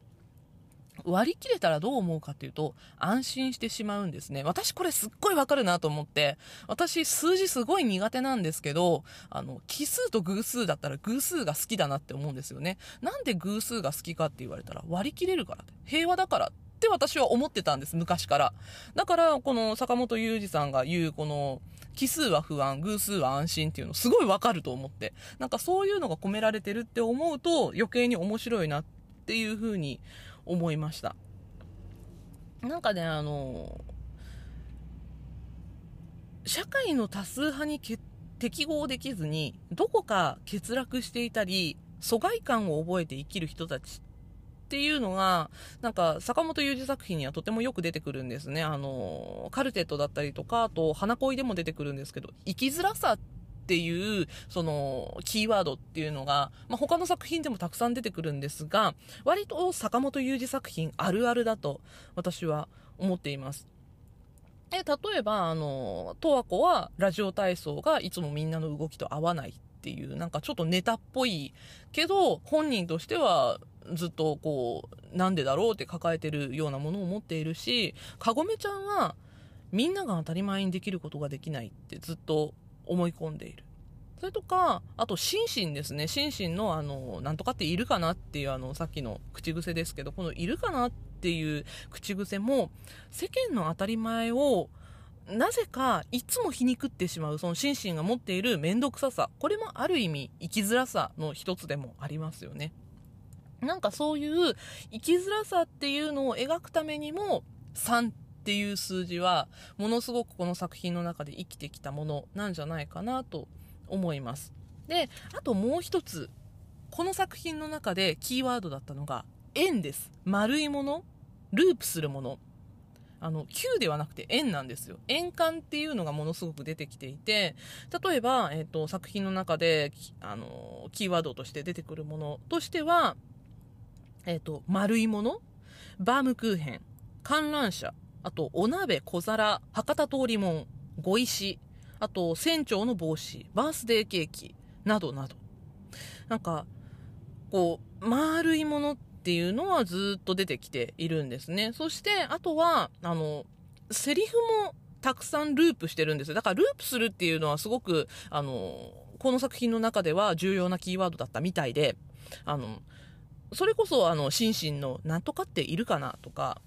割り切れたらどう思うかっていうと、安心してしまうんですね。私これすっごいわかるなと思って、私数字すごい苦手なんですけど、あの、奇数と偶数だったら偶数が好きだなって思うんですよね。なんで偶数が好きかって言われたら割り切れるから平和だからって私は思ってたんです、昔から。だから、この坂本雄二さんが言う、この、奇数は不安、偶数は安心っていうのすごいわかると思って。なんかそういうのが込められてるって思うと余計に面白いなっていうふうに思いました。なんかね、あの、社会の多数派に適合できずに、どこか欠落していたり、疎外感を覚えて生きる人たちっていうのが、なんか、坂本雄二作品にはとてもよく出てくるんですね。あの、カルテットだったりとか、あと、花恋でも出てくるんですけど、生きづらさっていう、その、キーワードっていうのが、まあ、他の作品でもたくさん出てくるんですが、割と坂本雄二作品あるあるだと、私は思っています。え、例えば、あの、十和子はラジオ体操がいつもみんなの動きと合わないっていう、なんかちょっとネタっぽいけど、本人としてはずっとこう、なんでだろうって抱えてるようなものを持っているし、かごめちゃんは、みんなが当たり前にできることができないってずっと思い込んでいる。それとか、あと、心身ですね。心身の、あの、なんとかっているかなっていう、あの、さっきの口癖ですけど、このいるかなっていう口癖も、世間の当たり前を、なぜか、いつも皮肉ってしまう、その心身が持っている面倒くささ。これもある意味、生きづらさの一つでもありますよね。なんかそういう生きづらさっていうのを描くためにも3っていう数字はものすごくこの作品の中で生きてきたものなんじゃないかなと思います。で、あともう一つ、この作品の中でキーワードだったのが円です。丸いもの、ループするもの。あの、9ではなくて円なんですよ。円環っていうのがものすごく出てきていて、例えば、えっ、ー、と、作品の中で、あの、キーワードとして出てくるものとしては、えっ、ー、と、丸いもの、バームクーヘン、観覧車、あと、お鍋、小皿、博多通りもん、碁石、あと、船長の帽子、バースデーケーキ、などなど。なんか、こう、丸いものっていうのはずっと出てきているんですね。そして、あとは、あの、セリフもたくさんループしてるんです。だからループするっていうのはすごく、あの、この作品の中では重要なキーワードだったみたいで、あの、それこそ、あの、心身の、なんとかっているかなとか、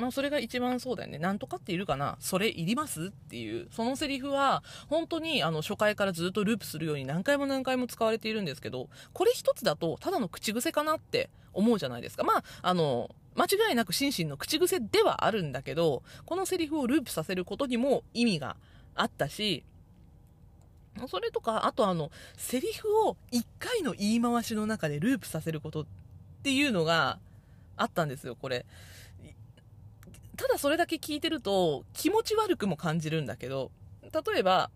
まあ、それが一番そうだよね。なんとかっているかなそれいりますっていう。そのセリフは、本当に、あの、初回からずっとループするように何回も何回も使われているんですけど、これ一つだと、ただの口癖かなって思うじゃないですか。まあ、あの、間違いなく心身の口癖ではあるんだけど、このセリフをループさせることにも意味があったし、それとか、あとあの、セリフを1回の言い回しの中でループさせることっていうのがあったんですよ、これ。ただそれだけ聞いてると気持ち悪くも感じるんだけど、例えば、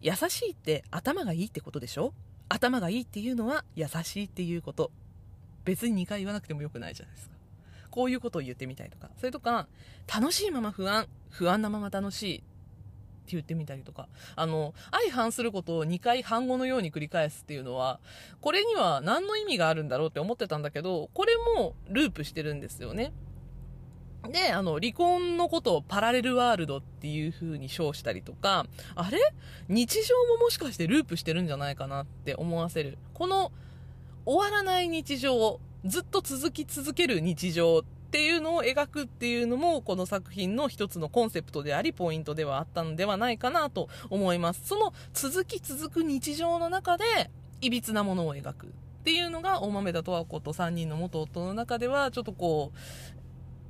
優しいって頭がいいってことでしょ？頭がいいっていうのは優しいっていうこと。別に2回言わなくてもよくないじゃないですか。こういうことを言ってみたりとか。それとか、楽しいまま不安、不安なまま楽しい。って言ってみたりとか、あの、相反することを2回反語のように繰り返すっていうのは、これには何の意味があるんだろうって思ってたんだけど、これもループしてるんですよね。で、あの、離婚のことをパラレルワールドっていう風に称したりとか、あれ？日常ももしかしてループしてるんじゃないかなって思わせる。この終わらない日常、ずっと続き続ける日常っっていうのを描くっていうのもこの作品の一つのコンセプトでありポイントではあったのではないかなと思いますその続き続く日常の中でいびつなものを描くっていうのが大豆田十和子と3人の元夫の中ではちょっとこ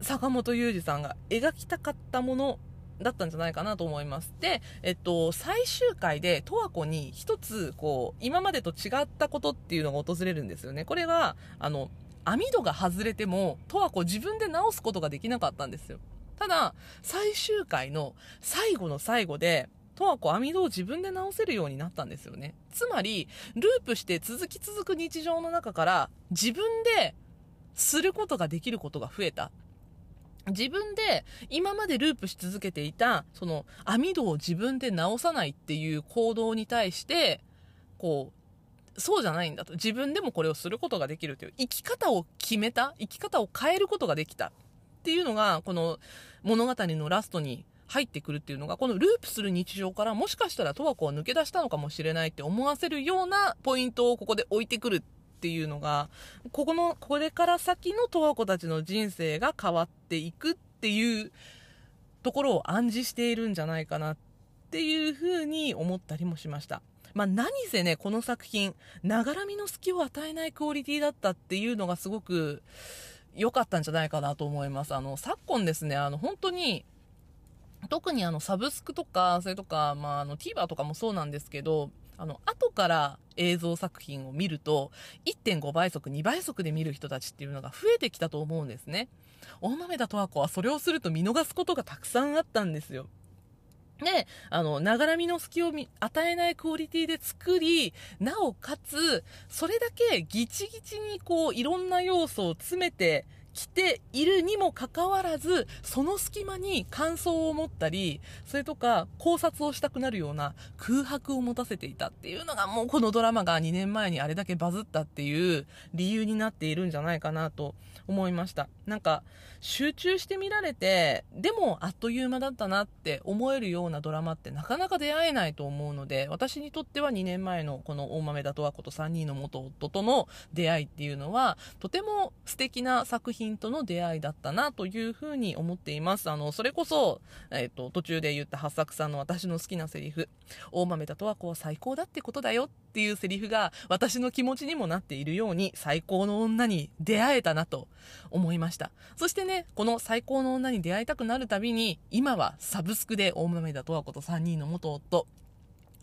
う坂本雄二さんが描きたかったものだったんじゃないかなと思います。で、えっと、最終回で十和子に一つ、こう、今までと違ったことっていうのが訪れるんですよね。これが、あの、網戸が外れても、十和子自分で直すことができなかったんですよ。ただ、最終回の最後の最後で、十和子網戸を自分で直せるようになったんですよね。つまり、ループして続き続く日常の中から自分ですることができることが増えた。自分で今までループし続けていた、その網戸を自分で直さないっていう行動に対して、こう、そうじゃないんだと。自分でもこれをすることができるという、生き方を決めた、生き方を変えることができたっていうのが、この物語のラストに入ってくるっていうのが、このループする日常からもしかしたら十和子は抜け出したのかもしれないって思わせるようなポイントをここで置いてくるっていうのが、ここの、これから先の十和子たちの人生が変わっていくっていうところを暗示しているんじゃないかなっていうふうに思ったりもしました。まあ、何せね、この作品、ながらみの隙を与えないクオリティだったっていうのがすごく良かったんじゃないかなと思います。あの、昨今ですね、あの、本当に、特にあの、サブスクとか、それとか、まあ、あの、TVer とかもそうなんですけど、あの、後から映像作品を見ると、1.5倍速、2倍速で見る人たちっていうのが増えてきたと思うんですね。大豆田十和子はそれをすると見逃すことがたくさんあったんですよ。で、あの、ながらみの隙を与えないクオリティで作り、なおかつ、それだけギチギチにこう、いろんな要素を詰めて来ているにもかかわらず、その隙間に感想を持ったり、それとか考察をしたくなるような空白を持たせていたっていうのがもうこのドラマが2年前にあれだけバズったっていう理由になっているんじゃないかなと思いました。なんか、集中して見られて、でもあっという間だったなって思えるようなドラマってなかなか出会えないと思うので、私にとっては2年前のこの大豆田と和子と3人の元夫との出会いっていうのは、とても素敵な作品との出会いだったなというふうに思っています。あの、それこそ、えっ、ー、と、途中で言った八作さんの私の好きなセリフ、大豆田と和子は最高だってことだよっていうセリフが私の気持ちにもなっているように最高の女に出会えたなと思いました。そしてね、この最高の女に出会いたくなるたびに、今はサブスクで大豆田と和子と3人の元夫、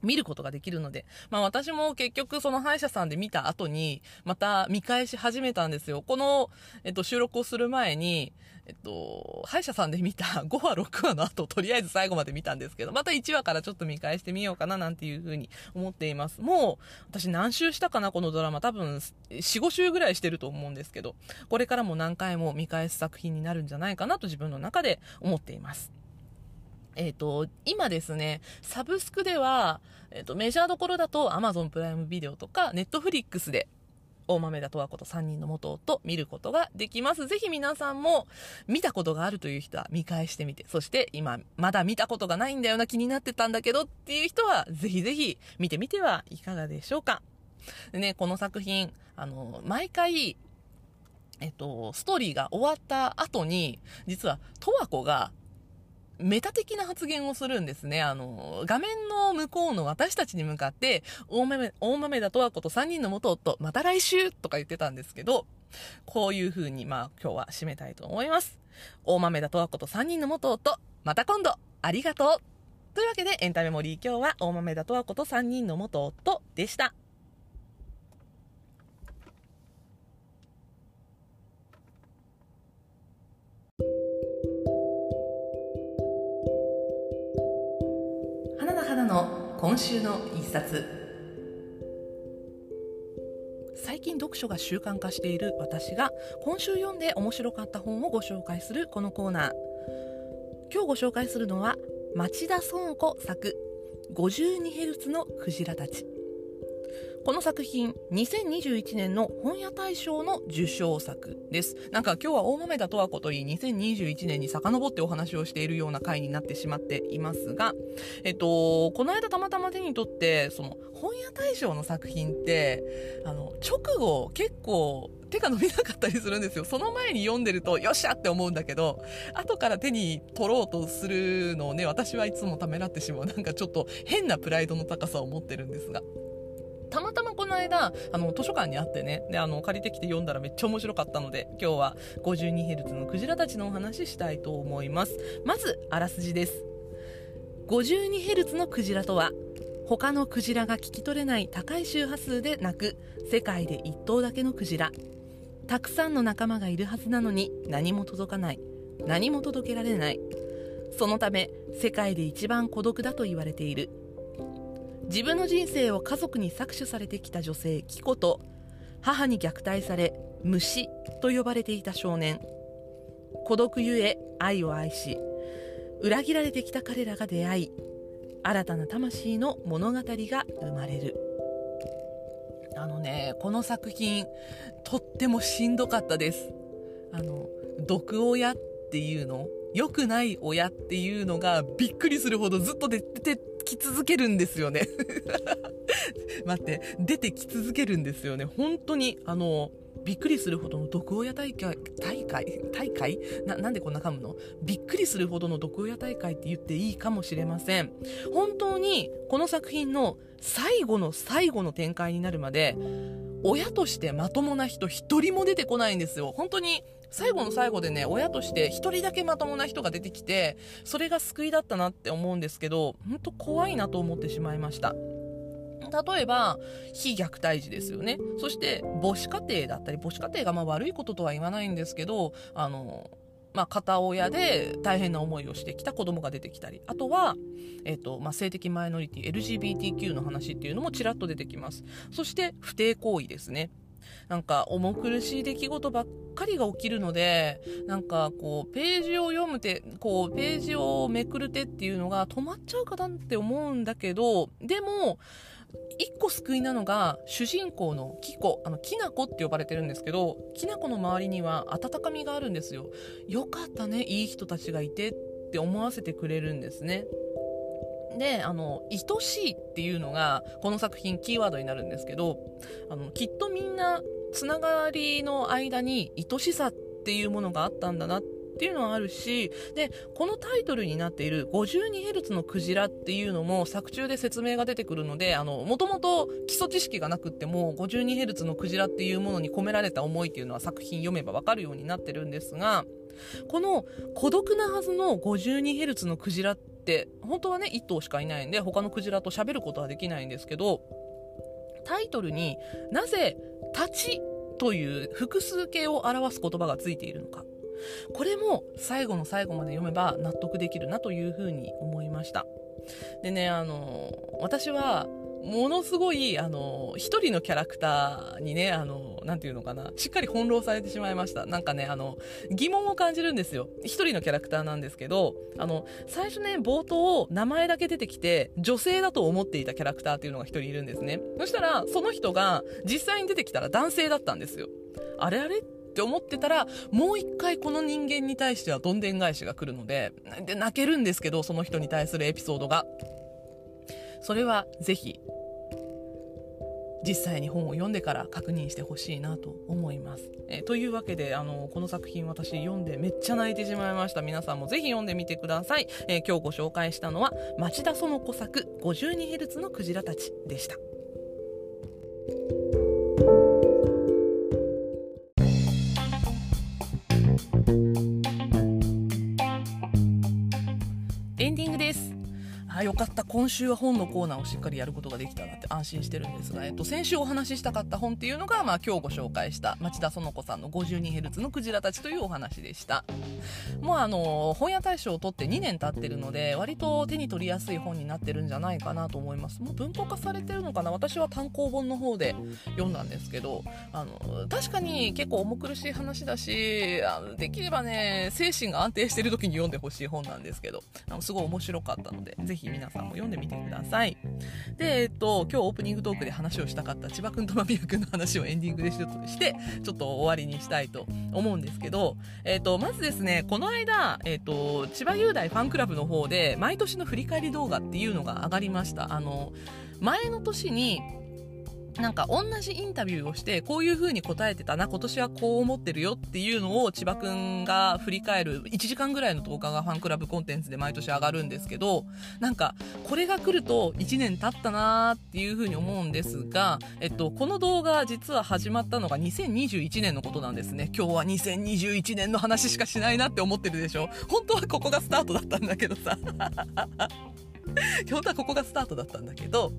見ることができるので、まあ私も結局その歯医者さんで見た後に、また見返し始めたんですよ。この、えっと、収録をする前に、えっと、歯医者さんで見た 5話、6話の後、とりあえず最後まで見たんですけど、また1話からちょっと見返してみようかななんていうふうに思っています。もう、私何週したかな、このドラマ。多分、4、5週ぐらいしてると思うんですけど、これからも何回も見返す作品になるんじゃないかなと自分の中で思っています。えっ、ー、と、今ですね、サブスクでは、えっ、ー、と、メジャーどころだと Amazon プライムビデオとか Netflix で大豆田十和子と3人の元夫見ることができます。ぜひ皆さんも見たことがあるという人は見返してみて、そして今まだ見たことがないんだよな気になってたんだけどっていう人はぜひぜひ見てみてはいかがでしょうか。でね、この作品、あの、毎回、えっと、ストーリーが終わった後に、実は、十和子がメタ的な発言をするんですね。あの、画面の向こうの私たちに向かって、大豆、大豆田とわこと3人の元夫、また来週とか言ってたんですけど、こういう風に、まあ、今日は締めたいと思います。大豆田とわこと3人の元夫、また今度、ありがとうというわけで、エンタメモリー今日は大豆田とわこと3人の元夫でした。の今週の一冊。最近読書が習慣化している私が今週読んで面白かった本をご紹介するこのコーナー。今日ご紹介するのは町田園子作 52Hz のクジラたち。この作品、2021年の本屋大賞の受賞作です。なんか今日は大豆田十和子といい2021年に遡ってお話をしているような回になってしまっていますが、えっと、この間たまたま手に取って、その本屋大賞の作品って、あの、直後結構手が伸びなかったりするんですよ。その前に読んでると、よっしゃって思うんだけど、後から手に取ろうとするのをね、私はいつもためらってしまう。なんかちょっと変なプライドの高さを持ってるんですが。たまたまこの間、あの、図書館にあってね、で、あの、借りてきて読んだらめっちゃ面白かったので、今日は 52Hz のクジラたちのお話ししたいと思います。まず、あらすじです。52Hz のクジラとは、他のクジラが聞き取れない高い周波数で鳴く世界で1頭だけのクジラたくさんの仲間がいるはずなのに何も届かない何も届けられないそのため世界で一番孤独だと言われている自分の人生を家族に搾取されてきた女性キコと母に虐待され虫と呼ばれていた少年。孤独ゆえ愛を愛し裏切られてきた彼らが出会い新たな魂の物語が生まれる。あのねこの作品とってもしんどかったです。あの毒親っていうの？良くない親っていうのがびっくりするほどずっと出てき続けるんですよね 待って、出てき続けるんですよね。本当に、あの、びっくりするほどの毒親大会、大会大会？な、なんでこんな噛むの？びっくりするほどの毒親大会って言っていいかもしれません。本当に、この作品の最後の最後の展開になるまで、親としてまともな人一人も出てこないんですよ。本当に、最後の最後でね、親として一人だけまともな人が出てきて、それが救いだったなって思うんですけど、本当怖いなと思ってしまいました。例えば、非虐待児ですよね。そして、母子家庭だったり、母子家庭がまあ悪いこととは言わないんですけど、あの、まあ、片親で大変な思いをしてきた子供が出てきたり、あとは、えっ、と、まあ、性的マイノリティ、LGBTQ の話っていうのもちらっと出てきます。そして、不貞行為ですね。なんか重苦しい出来事ばっかりが起きるので、なんかこう、ページを読む手、こう、ページをめくる手っていうのが止まっちゃうかなって思うんだけど、でも、一個救いなのが主人公のキコあのきなこって呼ばれてるんですけどきなこの周りには温かみがあるんですよ。よかったねいい人たちがいてって思わせてくれるんですね。であの愛しいっていうのがこの作品キーワードになるんですけどあのきっとみんなつながりの間に愛しさっていうものがあったんだなっていうのはあるし、で、このタイトルになっている 52Hz のクジラっていうのも作中で説明が出てくるので、もともと基礎知識がなくっても 52Hz のクジラっていうものに込められた思いっていうのは作品読めばわかるようになってるんですが、この孤独なはずの 52Hz のクジラって本当はね1頭しかいないんで他のクジラと喋ることはできないんですけどタイトルになぜ「立ち」という複数形を表す言葉がついているのかこれも最後の最後まで読めば納得できるなというふうに思いました。でね、あの、私は、ものすごい、あの、一人のキャラクターにね、あの、なんていうのかな、しっかり翻弄されてしまいました。なんかね、あの、疑問を感じるんですよ。一人のキャラクターなんですけど、あの、最初ね、冒頭、名前だけ出てきて、女性だと思っていたキャラクターっていうのが一人いるんですね。そしたら、その人が、実際に出てきたら男性だったんですよ。あれあれ？って思ってたら、もう一回この人間に対してはどんでん返しが来るので、で、泣けるんですけど、その人に対するエピソードが。それはぜひ、実際に本を読んでから確認してほしいなと思います。えというわけで、あの、この作品私読んでめっちゃ泣いてしまいました。皆さんもぜひ読んでみてください。え今日ご紹介したのは、町田園子作 52Hz のクジラたちでした。あよかった。今週は本のコーナーをしっかりやることができたなって安心してるんですが、えっと、先週お話ししたかった本っていうのが、まあ、今日ご紹介した町田園子さんの 52Hz のクジラたちというお話でした。もうあの本屋大賞を取って2年経ってるので割と手に取りやすい本になってるんじゃないかなと思います。もう文庫化されてるのかな？私は単行本の方で読んだんですけどあの確かに結構重苦しい話だしあのできればね精神が安定してる時に読んでほしい本なんですけどあのすごい面白かったのでぜひ皆さんも読んでみてください。で、えっと、今日オープニングトークで話をしたかった千葉くんと間宮くんの話をエンディングでして、ちょっと終わりにしたいと思うんですけど、えっと、まずですね、この間、えっと、千葉雄大ファンクラブの方で、毎年の振り返り動画っていうのが上がりました。あの、前の年に、なんか同じインタビューをしてこういう風に答えてたな今年はこう思ってるよっていうのを千葉くんが振り返る1時間ぐらいの動画がファンクラブコンテンツで毎年上がるんですけどなんかこれが来ると1年経ったなーっていう風に思うんですが、えっと、この動画実は始まったのが2021年のことなんですね。今日は2021年の話しかしないなって思ってるでしょ？本当はここがスタートだったんだけどさ。本当はここがスタートだったんだけど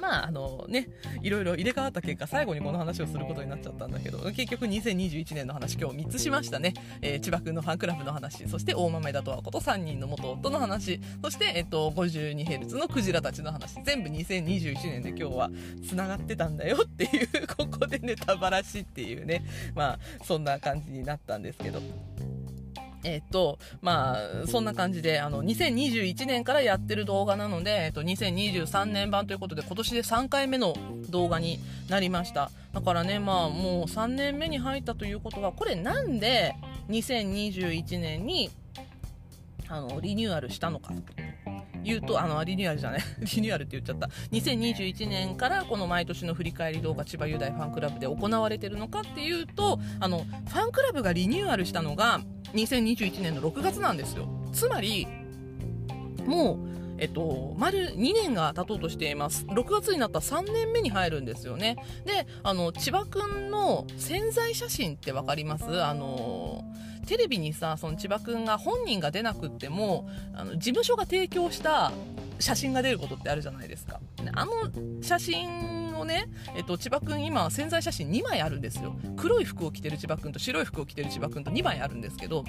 まああのねいろいろ入れ替わった結果最後にこの話をすることになっちゃったんだけど結局2021年の話今日3つしましたね、えー、千葉君のファンクラブの話そして大豆田とはこと3人の元夫の話そして、えっと、52Hz のクジラたちの話。全部2021年で今日はつながってたんだよっていうここでネタばらしっていうね。まあそんな感じになったんですけど。えっ、と、まあ、そんな感じで、あの、2021年からやってる動画なので、えっ、と、2023年版ということで、今年で3回目の動画になりました。だからね、まあ、もう3年目に入ったということは、これなんで2021年に、あの、リニューアルしたのか。言うと、あの、リニューアルじゃない、リニューアルって言っちゃった。2021年からこの毎年の振り返り動画千葉雄大ファンクラブで行われてるのかっていうと、あの、ファンクラブがリニューアルしたのが、2021年の6月なんですよ。つまり、もう、えっと、丸2年が経とうとしています。6月になったら3年目に入るんですよね。で、あの、千葉くんの潜在写真ってわかります？あの、テレビにさ、その千葉くんが本人が出なくっても、あの、事務所が提供した写真が出ることってあるじゃないですか。あの写真をね、えっと、千葉くん今潜在写真2枚あるんですよ。黒い服を着てる千葉くんと白い服を着てる千葉くんと2枚あるんですけど、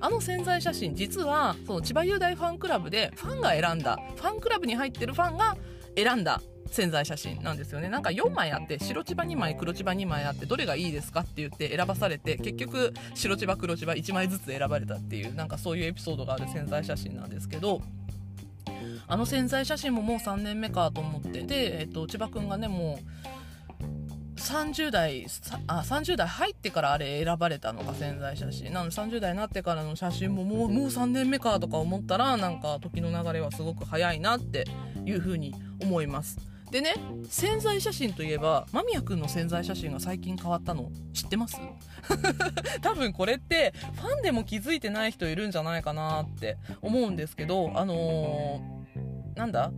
あの潜在写真実は、その千葉雄大ファンクラブでファンが選んだ、ファンクラブに入ってるファンが選んだ潜在写真なんですよね。なんか4枚あって白千葉2枚黒千葉2枚あってどれがいいですかって言って選ばされて結局白千葉黒千葉1枚ずつ選ばれたっていうなんかそういうエピソードがある潜在写真なんですけどあの潜在写真ももう3年目かと思ってで、えっと、千葉くんがねもう30代あ30代入ってからあれ選ばれたのが潜在写真なの。で30代になってからの写真ももうもう3年目かとか思ったらなんか時の流れはすごく早いなっていうふうに思います。でね潜在写真といえば間宮くんの潜在写真が最近変わったの知ってます？多分これってファンでも気づいてない人いるんじゃないかなって思うんですけどあのーなんだ？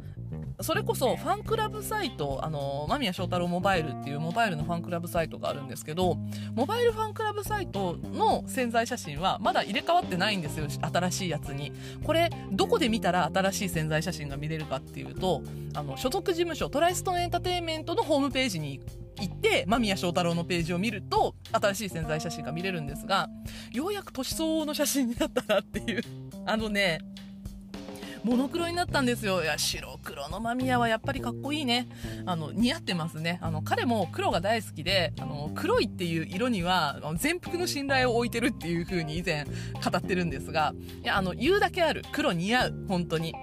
それこそファンクラブサイト、あの、間宮祥太朗モバイルっていうモバイルのファンクラブサイトがあるんですけど、モバイルファンクラブサイトの潜在写真はまだ入れ替わってないんですよ、新しいやつに。これ、どこで見たら新しい潜在写真が見れるかっていうと、あの、所属事務所トライストンエンターテインメントのホームページに行って、間宮祥太朗のページを見ると、新しい潜在写真が見れるんですが、ようやく年相応の写真になったなっていう。あのね、モノクロになったんですよ。いや、白黒の間宮はやっぱりかっこいいね。あの、似合ってますね。あの、彼も黒が大好きで、あの、黒いっていう色には、全幅の信頼を置いてるっていう風に以前語ってるんですが、いや、あの、言うだけある。黒似合う。本当に。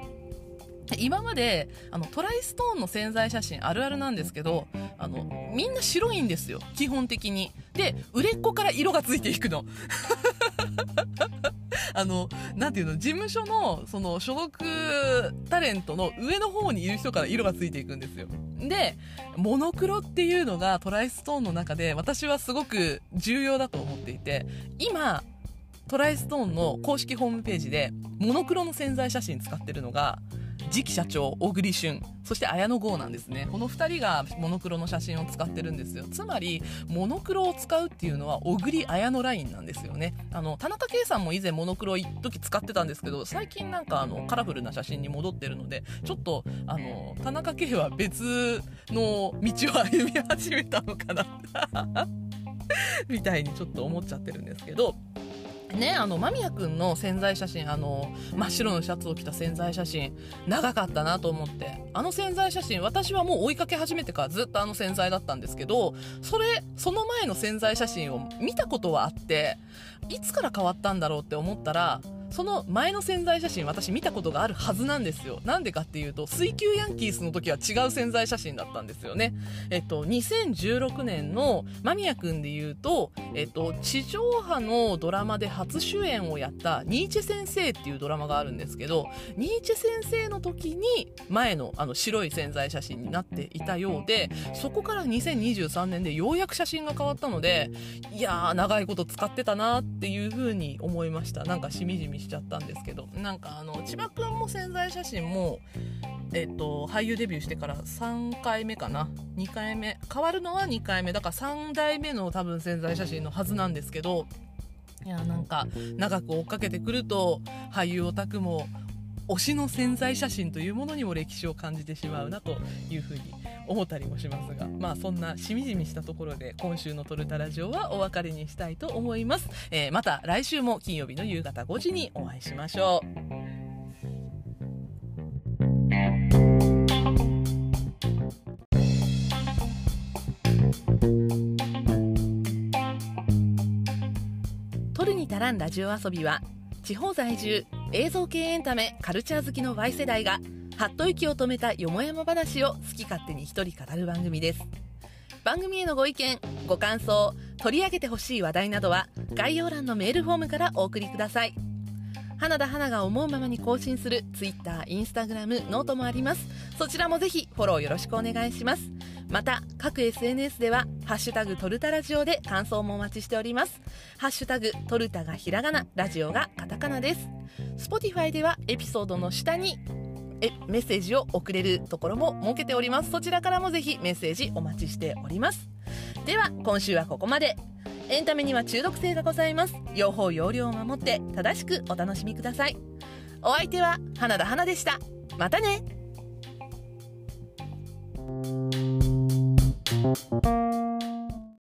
今まであのトライストーンの潜在写真あるあるなんですけどあのみんな白いんですよ。基本的に。で売れっ子から色がついていくの。あの、なんていうの、事務所の、その、所属タレントの上の方にいる人から色がついていくんですよ。で、モノクロっていうのがトライストーンの中で私はすごく重要だと思っていて、今、トライストーンの公式ホームページで、モノクロの潜在写真使ってるのが、次期社長小栗旬そして綾野剛なんですね。この2人がモノクロの写真を使ってるんですよ。つまりモノクロを使うっていうのは小栗綾野ラインなんですよね。あの田中圭さんも以前モノクロ一時使ってたんですけど最近なんかあのカラフルな写真に戻ってるのでちょっとあの田中圭は別の道を歩み始めたのかなみたいにちょっと思っちゃってるんですけど。ね、あの間宮君の潜在写真あの真っ白のシャツを着た潜在写真長かったなと思って。あの潜在写真私はもう追いかけ始めてからずっとあの潜在だったんですけどそれその前の潜在写真を見たことはあっていつから変わったんだろうって思ったらその前の潜在写真私見たことがあるはずなんですよ。なんでかっていうと水球ヤンキースの時は違う潜在写真だったんですよね。えっと2016年の間宮君で言うとえっと地上波のドラマで初主演をやったニーチェ先生っていうドラマがあるんですけどニーチェ先生の時に前のあの白い潜在写真になっていたようでそこから2023年でようやく写真が変わったのでいやー長いこと使ってたなっていう風に思いました。なんかしみじみしちゃったんですけどなんかあの千葉君も潜在写真もえっと、俳優デビューしてから3回目かな。2回目。変わるのは2回目。だから3代目の多分潜在写真のはずなんですけどいやなんか長く追っかけてくると俳優オタクも推しの潜在写真というものにも歴史を感じてしまうなというふうに思ったりもしますがまあそんなしみじみしたところで今週の「トルタラジオ」はお別れにしたいと思います、えー、また来週も金曜日の夕方5時にお会いしましょう。取るに足らんラジオ遊びは地方在住映像系エンタメカルチャー好きの Y 世代がはっと息を止めたよもやま話を好き勝手に一人語る番組です。番組へのご意見ご感想取り上げてほしい話題などは概要欄のメールフォームからお送りください。花田花が思うままに更新する Twitter、Instagram、 note もあります。そちらもぜひフォローよろしくお願いします。また各 SNS では「ハッシュタグトルタラジオ」で感想もお待ちしております。ハッシュタグトルタがひらがなラジオがカタカナです。Spotify ではエピソードの下にえメッセージを送れるところも設けております。そちらからもぜひメッセージお待ちしております。では今週はここまで。エンタメには中毒性がございます。用法用量を守って正しくお楽しみください。お相手は花田花でした。またね。